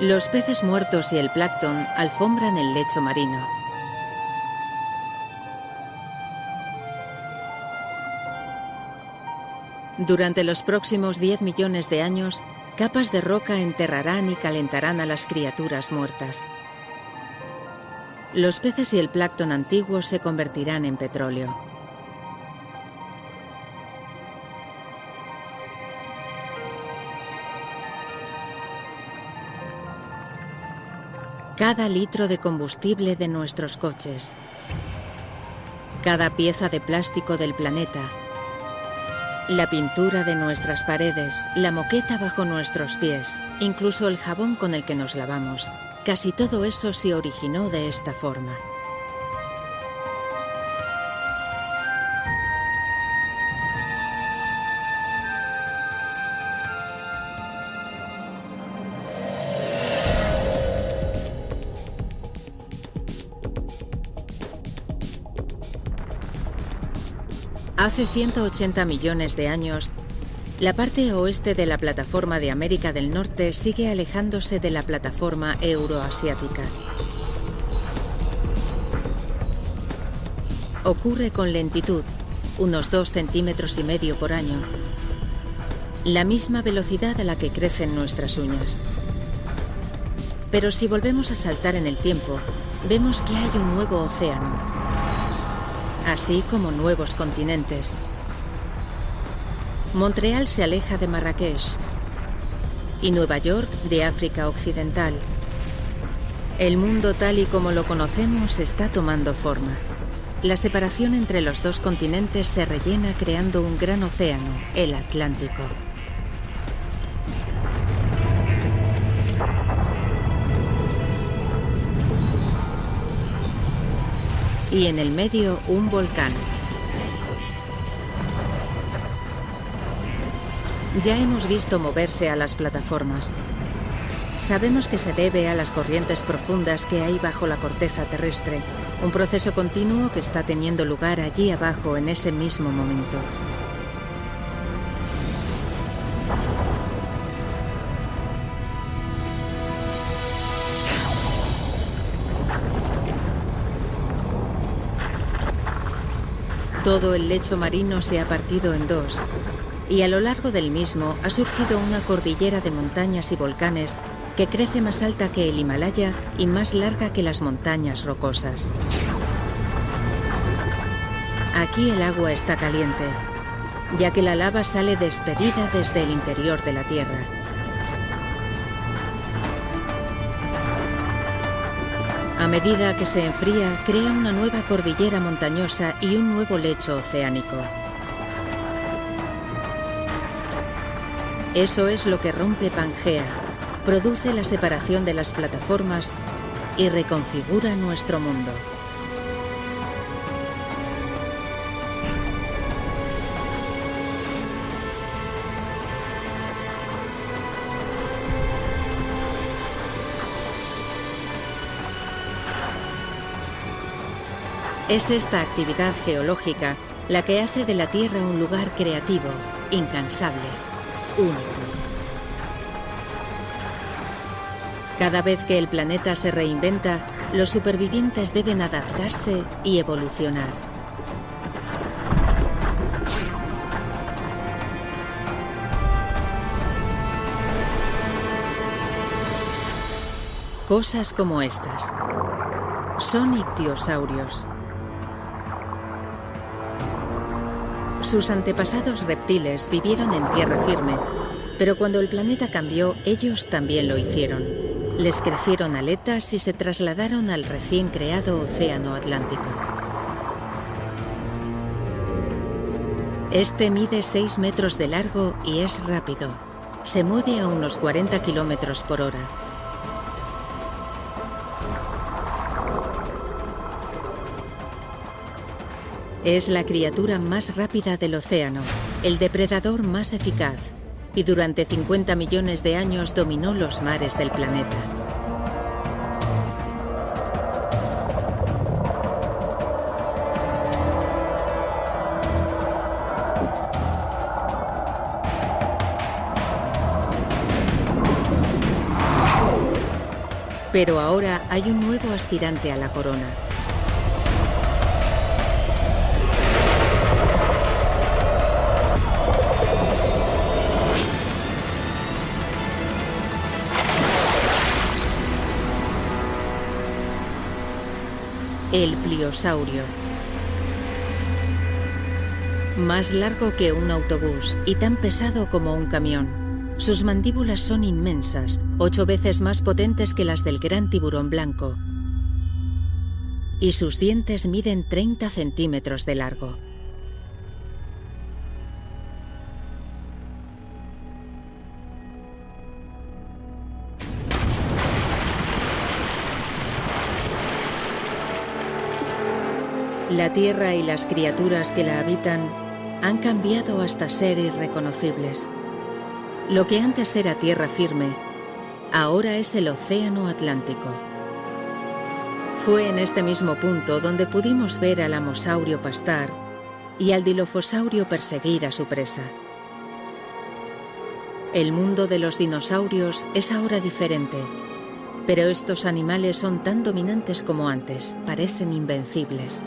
Speaker 8: Los peces muertos y el plancton alfombran el lecho marino. Durante los próximos 10 millones de años, capas de roca enterrarán y calentarán a las criaturas muertas. Los peces y el plancton antiguos se convertirán en petróleo. Cada litro de combustible de nuestros coches, cada pieza de plástico del planeta, la pintura de nuestras paredes, la moqueta bajo nuestros pies, incluso el jabón con el que nos lavamos, casi todo eso se originó de esta forma. Hace 180 millones de años, la parte oeste de la plataforma de América del Norte sigue alejándose de la plataforma euroasiática. Ocurre con lentitud, unos 2 centímetros y medio por año, la misma velocidad a la que crecen nuestras uñas. Pero si volvemos a saltar en el tiempo, vemos que hay un nuevo océano, así como nuevos continentes. Montreal se aleja de Marrakech y Nueva York de África Occidental. El mundo tal y como lo conocemos está tomando forma. La separación entre los dos continentes se rellena creando un gran océano, el Atlántico. Y en el medio un volcán. Ya hemos visto moverse a las plataformas. Sabemos que se debe a las corrientes profundas que hay bajo la corteza terrestre, un proceso continuo que está teniendo lugar allí abajo en ese mismo momento. Todo el lecho marino se ha partido en dos y a lo largo del mismo ha surgido una cordillera de montañas y volcanes que crece más alta que el Himalaya y más larga que las montañas rocosas. Aquí el agua está caliente, ya que la lava sale despedida desde el interior de la Tierra. A medida que se enfría, crea una nueva cordillera montañosa y un nuevo lecho oceánico. Eso es lo que rompe Pangea, produce la separación de las plataformas y reconfigura nuestro mundo. Es esta actividad geológica la que hace de la Tierra un lugar creativo, incansable, único. Cada vez que el planeta se reinventa, los supervivientes deben adaptarse y evolucionar. Cosas como estas. Son ictiosaurios. Sus antepasados reptiles vivieron en tierra firme, pero cuando el planeta cambió, ellos también lo hicieron. Les crecieron aletas y se trasladaron al recién creado Océano Atlántico. Este mide 6 metros de largo y es rápido. Se mueve a unos 40 kilómetros por hora. Es la criatura más rápida del océano, el depredador más eficaz, y durante 50 millones de años dominó los mares del planeta. Pero ahora hay un nuevo aspirante a la corona. El pliosaurio. Más largo que un autobús y tan pesado como un camión. Sus mandíbulas son inmensas, ocho veces más potentes que las del gran tiburón blanco. Y sus dientes miden 30 centímetros de largo. La Tierra y las criaturas que la habitan han cambiado hasta ser irreconocibles. Lo que antes era tierra firme, ahora es el Océano Atlántico. Fue en este mismo punto donde pudimos ver al amosaurio pastar y al dilofosaurio perseguir a su presa. El mundo de los dinosaurios es ahora diferente, pero estos animales son tan dominantes como antes, parecen invencibles.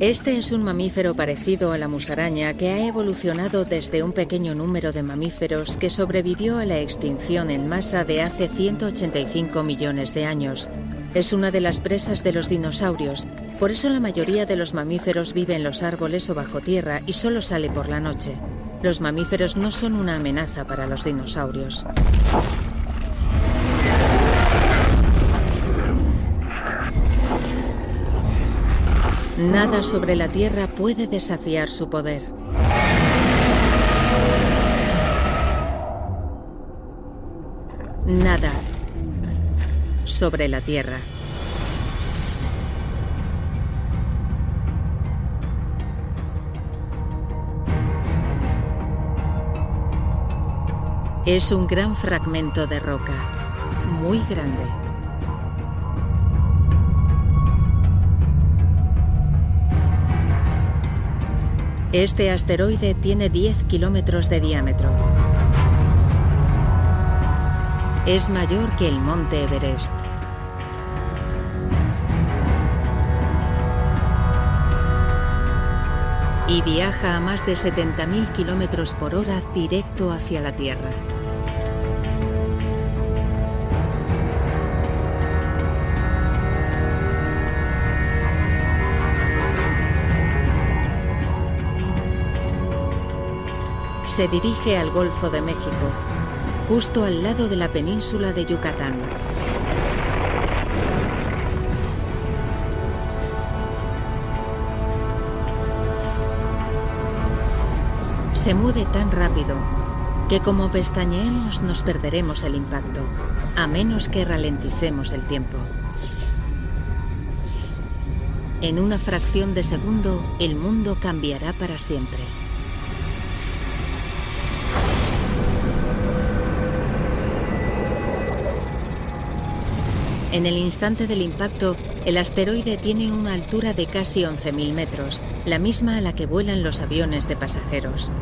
Speaker 8: Este es un mamífero parecido a la musaraña que ha evolucionado desde un pequeño número de mamíferos que sobrevivió a la extinción en masa de hace 185 millones de años. Es una de las presas de los dinosaurios, por eso la mayoría de los mamíferos vive en los árboles o bajo tierra y solo sale por la noche. Los mamíferos no son una amenaza para los dinosaurios. Nada sobre la Tierra puede desafiar su poder. Nada sobre la Tierra. Es un gran fragmento de roca, muy grande. Este asteroide tiene 10 kilómetros de diámetro. Es mayor que el monte Everest. Y viaja a más de 70.000 kilómetros por hora directo hacia la Tierra. Se dirige al Golfo de México, justo al lado de la península de Yucatán. Se mueve tan rápido que como pestañeemos nos perderemos el impacto, a menos que ralenticemos el tiempo. En una fracción de segundo, el mundo cambiará para siempre. En el instante del impacto, el asteroide tiene una altura de casi 11.000 metros, la misma a la que vuelan los aviones de pasajeros.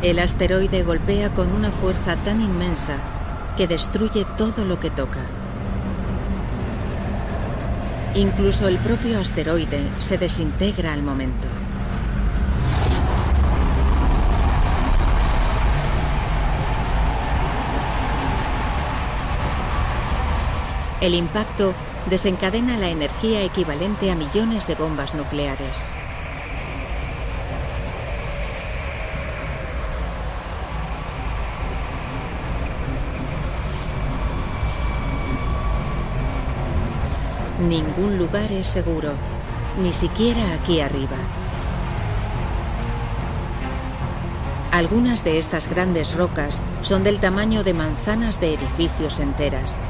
Speaker 8: El asteroide golpea con una fuerza tan inmensa que destruye todo lo que toca. Incluso el propio asteroide se desintegra al momento. El impacto desencadena la energía equivalente a millones de bombas nucleares. Ningún lugar es seguro, ni siquiera aquí arriba. Algunas de estas grandes rocas son del tamaño de manzanas de edificios enteras.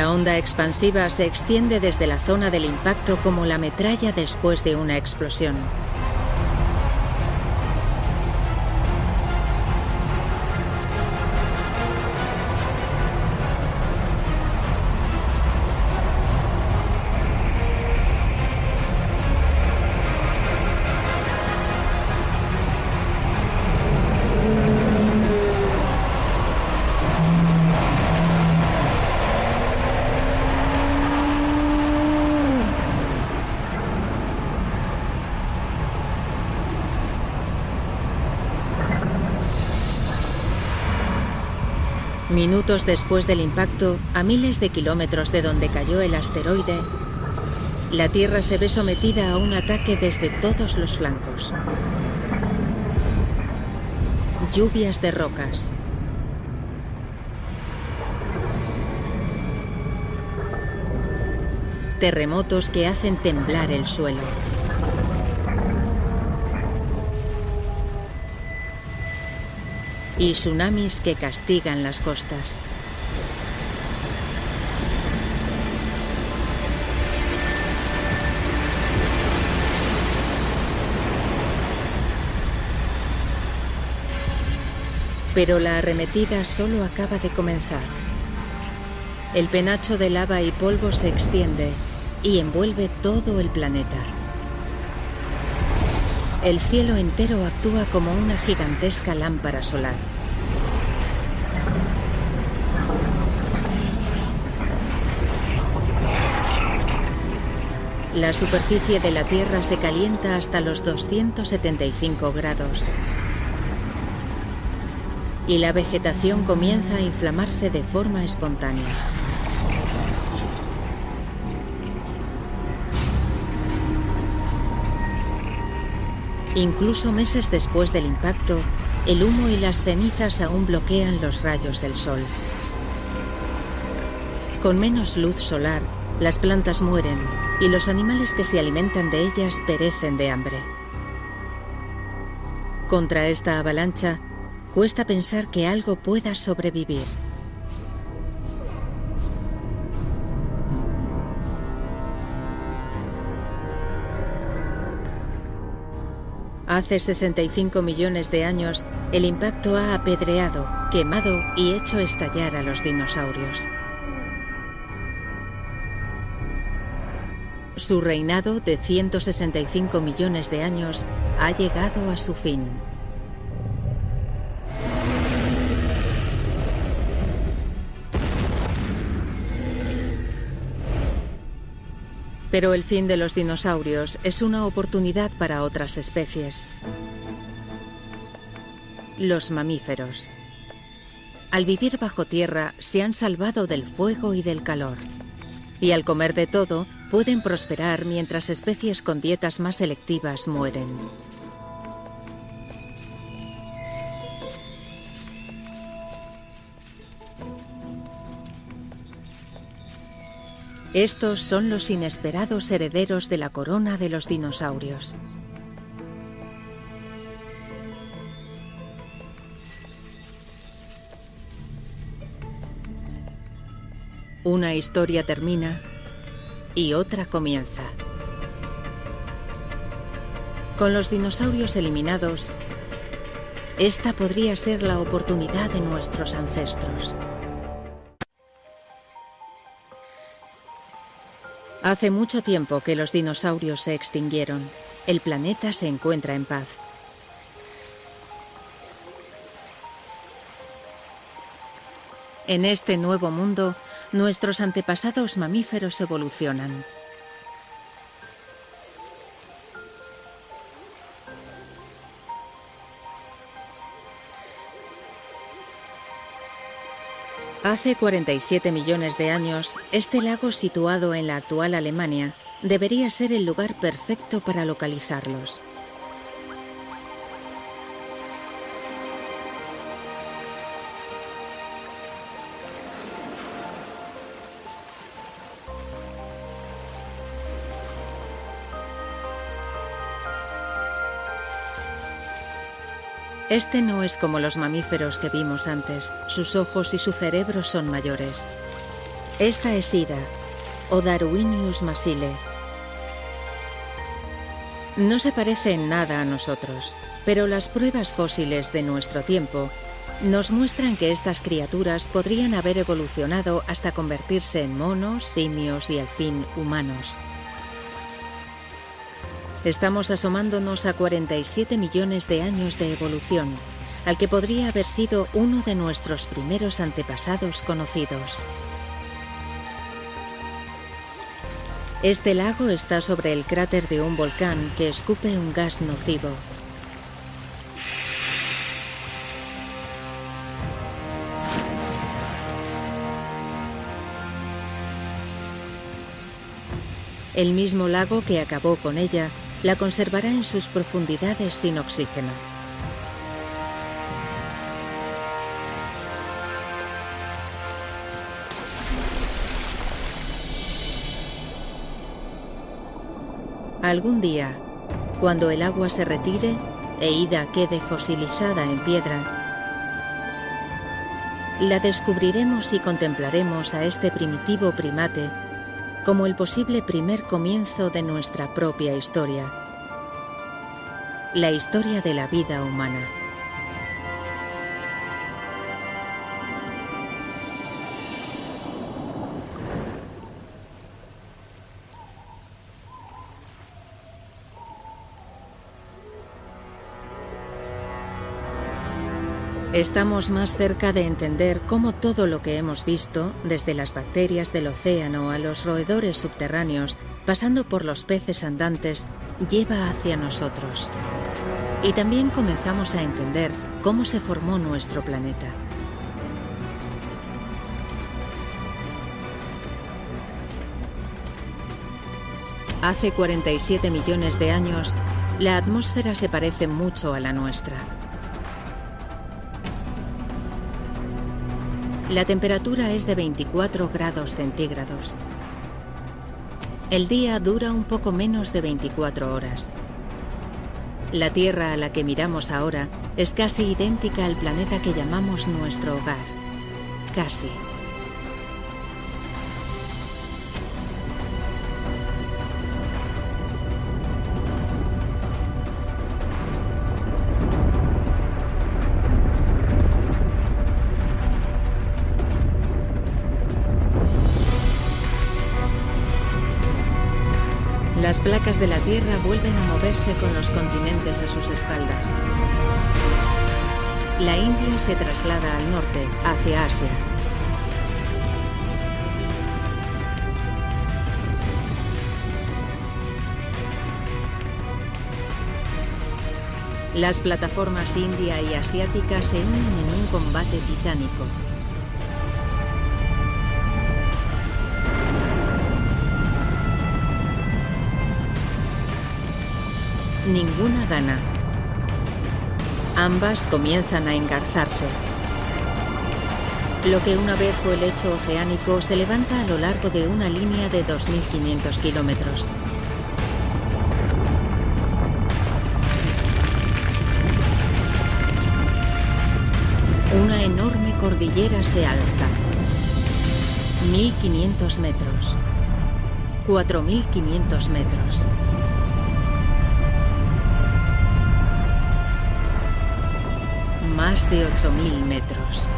Speaker 8: La onda expansiva se extiende desde la zona del impacto como la metralla después de una explosión. Minutos después del impacto, a miles de kilómetros de donde cayó el asteroide, la Tierra se ve sometida a un ataque desde todos los flancos. Lluvias de rocas. Terremotos que hacen temblar el suelo. Y tsunamis que castigan las costas. Pero la arremetida solo acaba de comenzar. El penacho de lava y polvo se extiende y envuelve todo el planeta. El cielo entero actúa como una gigantesca lámpara solar. La superficie de la Tierra se calienta hasta los 275 grados. Y la vegetación comienza a inflamarse de forma espontánea. Incluso meses después del impacto, el humo y las cenizas aún bloquean los rayos del sol. Con menos luz solar, las plantas mueren y los animales que se alimentan de ellas perecen de hambre. Contra esta avalancha, cuesta pensar que algo pueda sobrevivir. Hace 65 millones de años, el impacto ha apedreado, quemado y hecho estallar a los dinosaurios. Su reinado de 165 millones de años ha llegado a su fin. Pero el fin de los dinosaurios es una oportunidad para otras especies. Los mamíferos. Al vivir bajo tierra se han salvado del fuego y del calor. Y al comer de todo, pueden prosperar mientras especies con dietas más selectivas mueren. Estos son los inesperados herederos de la corona de los dinosaurios. Una historia termina y otra comienza. Con los dinosaurios eliminados, esta podría ser la oportunidad de nuestros ancestros. Hace mucho tiempo que los dinosaurios se extinguieron. El planeta se encuentra en paz. En este nuevo mundo, nuestros antepasados mamíferos evolucionan. Hace 47 millones de años, este lago situado en la actual Alemania debería ser el lugar perfecto para localizarlos. Este no es como los mamíferos que vimos antes. Sus ojos y su cerebro son mayores. Esta es Ida, o Darwinius masile. No se parece en nada a nosotros, pero las pruebas fósiles de nuestro tiempo nos muestran que estas criaturas podrían haber evolucionado hasta convertirse en monos, simios y al fin humanos. Estamos asomándonos a 47 millones de años de evolución, al que podría haber sido uno de nuestros primeros antepasados conocidos. Este lago está sobre el cráter de un volcán que escupe un gas nocivo. El mismo lago que acabó con ella la conservará en sus profundidades sin oxígeno. Algún día, cuando el agua se retire e Ida quede fosilizada en piedra, la descubriremos y contemplaremos a este primitivo primate como el posible primer comienzo de nuestra propia historia, la historia de la vida humana. Estamos más cerca de entender cómo todo lo que hemos visto, desde las bacterias del océano a los roedores subterráneos, pasando por los peces andantes, lleva hacia nosotros. Y también comenzamos a entender cómo se formó nuestro planeta. Hace 47 millones de años, la atmósfera se parece mucho a la nuestra. La temperatura es de 24 grados centígrados. El día dura un poco menos de 24 horas. La Tierra a la que miramos ahora es casi idéntica al planeta que llamamos nuestro hogar. Casi. Las placas de la Tierra vuelven a moverse con los continentes a sus espaldas. La India se traslada al norte, hacia Asia. Las plataformas india y asiática se unen en un combate titánico. Ninguna gana. Ambas comienzan a engarzarse. Lo que una vez fue lecho oceánico se levanta a lo largo de una línea de 2.500 kilómetros. Una enorme cordillera se alza. 1.500 metros. 4.500 metros. Más de 8.000 metros.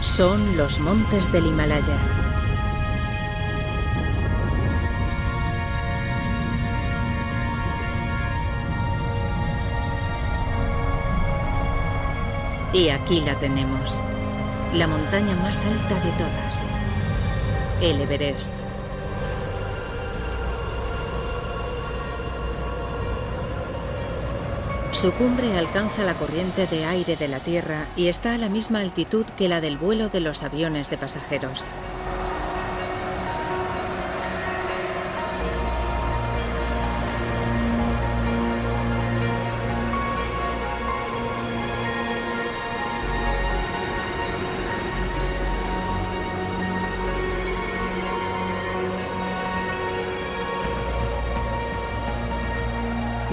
Speaker 8: Son los montes del Himalaya. Y aquí la tenemos, la montaña más alta de todas, el Everest. Su cumbre alcanza la corriente de aire de la Tierra y está a la misma altitud que la del vuelo de los aviones de pasajeros.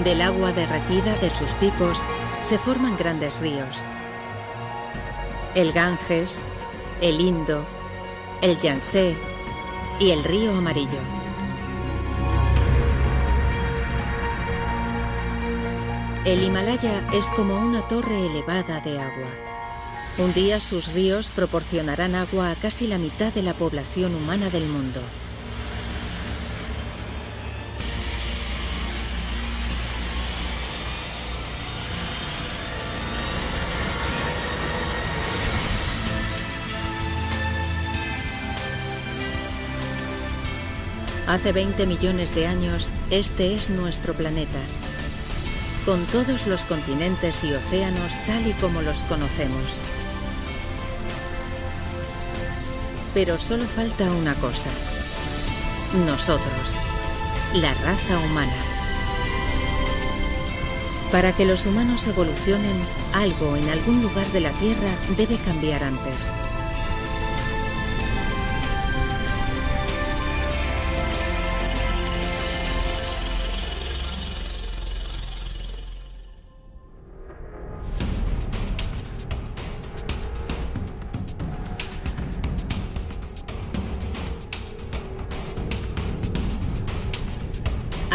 Speaker 8: Del agua derretida de sus picos se forman grandes ríos. El Ganges, el Indo, el Yangtze y el río Amarillo. El Himalaya es como una torre elevada de agua. Un día sus ríos proporcionarán agua a casi la mitad de la población humana del mundo. Hace 20 millones de años, este es nuestro planeta, con todos los continentes y océanos tal y como los conocemos. Pero solo falta una cosa. Nosotros, la raza humana. Para que los humanos evolucionen, algo en algún lugar de la Tierra debe cambiar antes.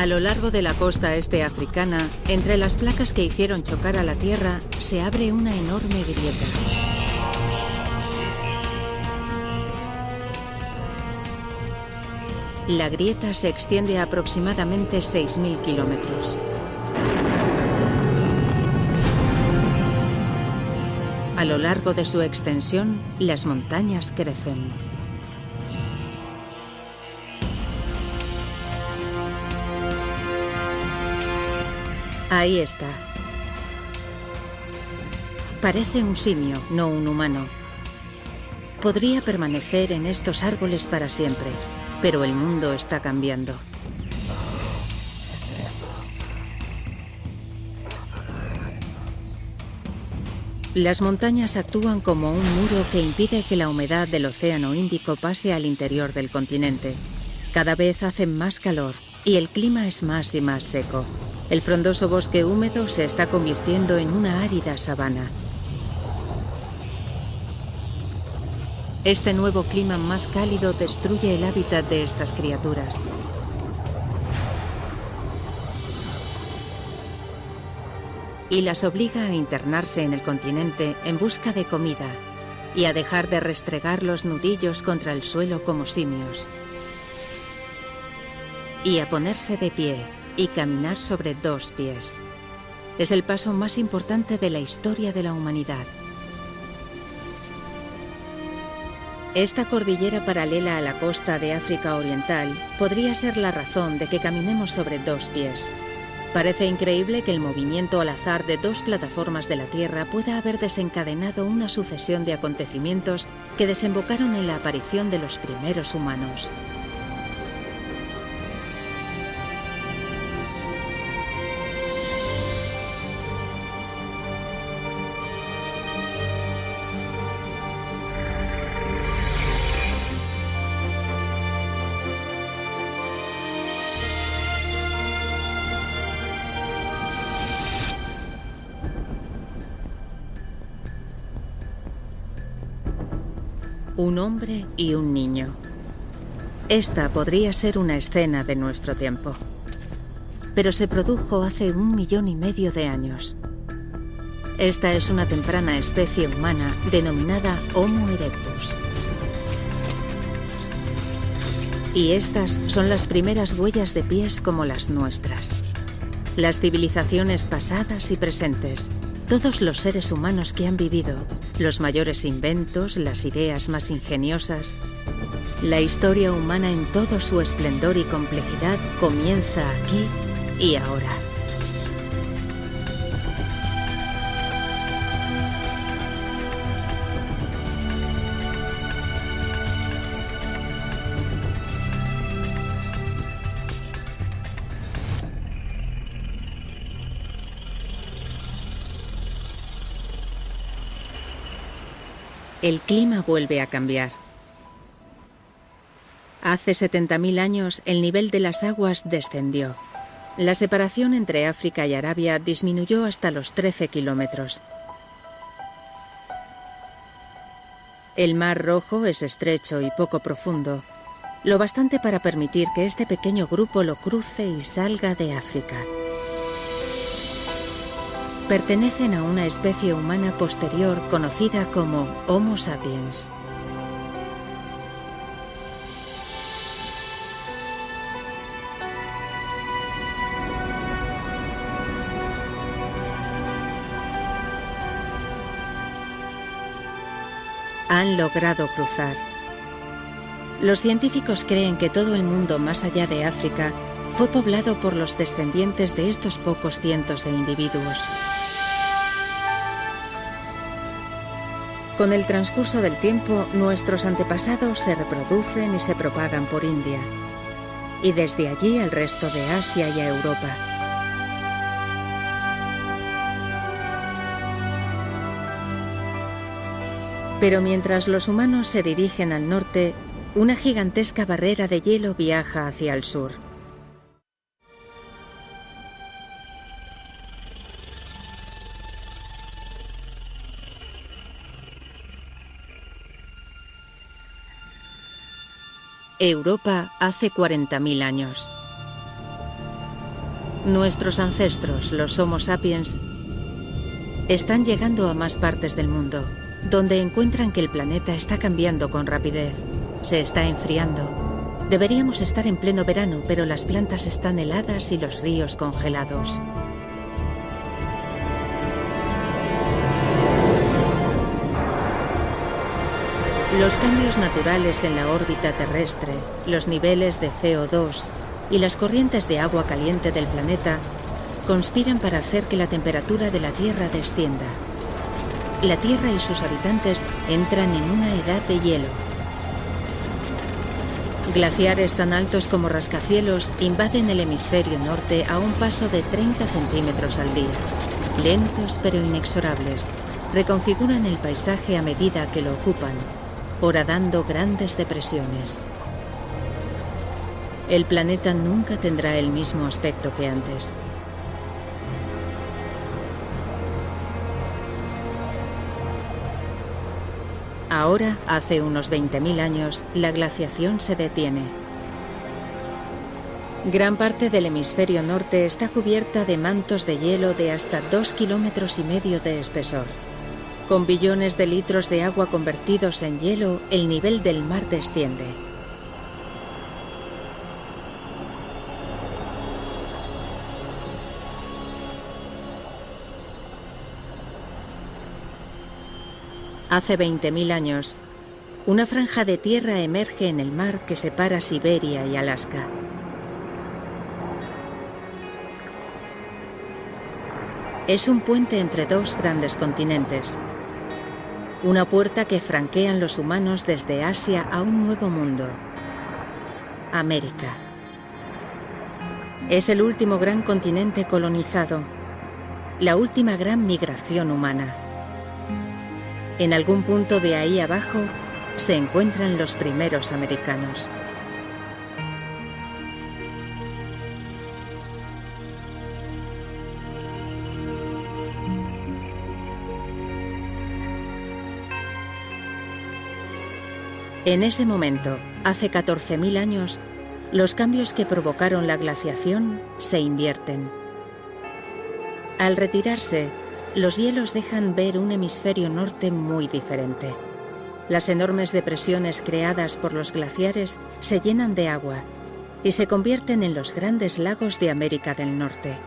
Speaker 8: Lo largo de la costa este africana, entre las placas que hicieron chocar a la Tierra, se abre una enorme grieta. La grieta se extiende a aproximadamente 6.000 kilómetros. A lo largo de su extensión, las montañas crecen. Ahí está. Parece un simio, no un humano. Podría permanecer en estos árboles para siempre, pero el mundo está cambiando. Las montañas actúan como un muro que impide que la humedad del Océano Índico pase al interior del continente. Cada vez hace más calor y el clima es más y más seco. El frondoso bosque húmedo se está convirtiendo en una árida sabana. Este nuevo clima más cálido destruye el hábitat de estas criaturas. Y las obliga a internarse en el continente en busca de comida y a dejar de restregar los nudillos contra el suelo como simios. Y a ponerse de pie y caminar sobre dos pies. Es el paso más importante de la historia de la humanidad. Esta cordillera paralela a la costa de África Oriental podría ser la razón de que caminemos sobre dos pies. Parece increíble que el movimiento al azar de dos plataformas de la Tierra pueda haber desencadenado una sucesión de acontecimientos que desembocaron en la aparición de los primeros humanos. Hombre y un niño. Esta podría ser una escena de nuestro tiempo. Pero se produjo hace un millón y medio de años. Esta es una temprana especie humana denominada Homo erectus. Y estas son las primeras huellas de pies como las nuestras. Las civilizaciones pasadas y presentes, todos los seres humanos que han vivido, los mayores inventos, las ideas más ingeniosas. La historia humana en todo su esplendor y complejidad comienza aquí y ahora. El clima vuelve a cambiar. Hace 70.000 años el nivel de las aguas descendió. La separación entre África y Arabia disminuyó hasta los 13 kilómetros. El Mar Rojo es estrecho y poco profundo, lo bastante para permitir que este pequeño grupo lo cruce y salga de África. Pertenecen a una especie humana posterior conocida como Homo sapiens. Han logrado cruzar. Los científicos creen que todo el mundo más allá de África fue poblado por los descendientes de estos pocos cientos de individuos. Con el transcurso del tiempo, nuestros antepasados se reproducen y se propagan por India, y desde allí al resto de Asia y a Europa. Pero mientras los humanos se dirigen al norte, una gigantesca barrera de hielo viaja hacia el sur. Europa hace 40.000 años. Nuestros ancestros, los Homo sapiens, están llegando a más partes del mundo, donde encuentran que el planeta está cambiando con rapidez, se está enfriando. Deberíamos estar en pleno verano, pero las plantas están heladas y los ríos congelados. Los cambios naturales en la órbita terrestre, los niveles de CO2 y las corrientes de agua caliente del planeta conspiran para hacer que la temperatura de la Tierra descienda. La Tierra y sus habitantes entran en una edad de hielo. Glaciares tan altos como rascacielos invaden el hemisferio norte a un paso de 30 centímetros al día. Lentos pero inexorables, reconfiguran el paisaje a medida que lo ocupan horadando grandes depresiones. El planeta nunca tendrá el mismo aspecto que antes. Ahora, hace unos 20.000 años, la glaciación se detiene. Gran parte del hemisferio norte está cubierta de mantos de hielo de hasta dos kilómetros y medio de espesor. Con billones de litros de agua convertidos en hielo, el nivel del mar desciende. Hace 20.000 años, una franja de tierra emerge en el mar que separa Siberia y Alaska. Es un puente entre dos grandes continentes. Una puerta que franquean los humanos desde Asia a un nuevo mundo. América. Es el último gran continente colonizado, la última gran migración humana. En algún punto de ahí abajo se encuentran los primeros americanos. En ese momento, hace 14.000 años, los cambios que provocaron la glaciación se invierten. Al retirarse, los hielos dejan ver un hemisferio norte muy diferente. Las enormes depresiones creadas por los glaciares se llenan de agua y se convierten en los grandes lagos de América del Norte.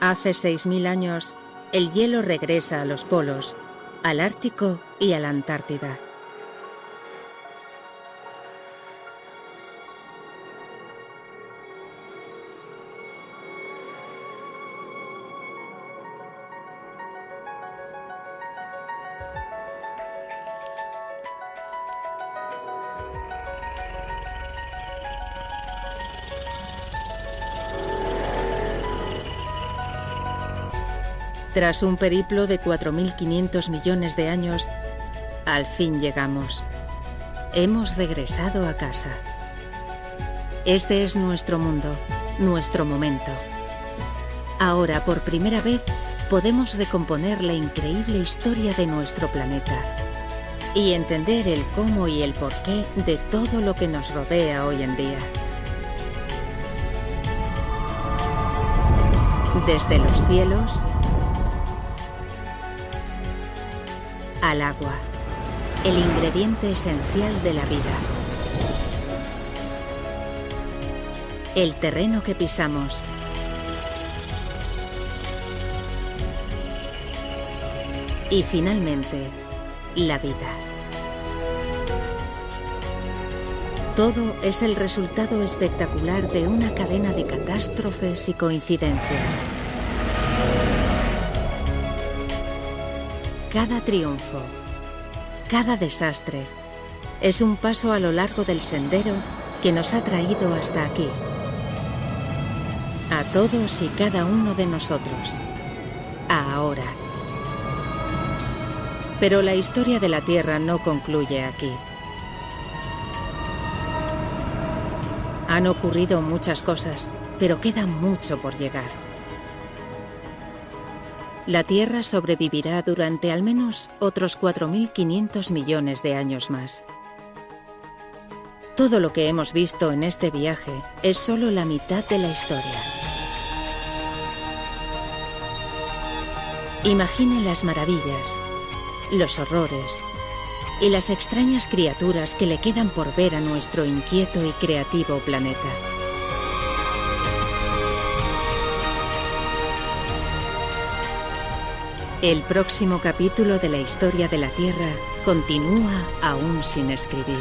Speaker 8: Hace 6.000 años, el hielo regresa a los polos, al Ártico y a la Antártida. Tras un periplo de 4.500 millones de años, al fin llegamos. Hemos regresado a casa. Este es nuestro mundo, nuestro momento. Ahora, por primera vez, podemos recomponer la increíble historia de nuestro planeta y entender el cómo y el porqué de todo lo que nos rodea hoy en día. Desde los cielos al agua, el ingrediente esencial de la vida. El terreno que pisamos. Y finalmente, la vida. Todo es el resultado espectacular de una cadena de catástrofes y coincidencias. Cada triunfo, cada desastre, es un paso a lo largo del sendero que nos ha traído hasta aquí. A todos y cada uno de nosotros. Ahora. Pero la historia de la Tierra no concluye aquí. Han ocurrido muchas cosas, pero queda mucho por llegar la Tierra sobrevivirá durante al menos otros 4.500 millones de años más. Todo lo que hemos visto en este viaje es solo la mitad de la historia. Imagine las maravillas, los horrores y las extrañas criaturas que le quedan por ver a nuestro inquieto y creativo planeta. El próximo capítulo de la historia de la Tierra continúa aún sin escribir.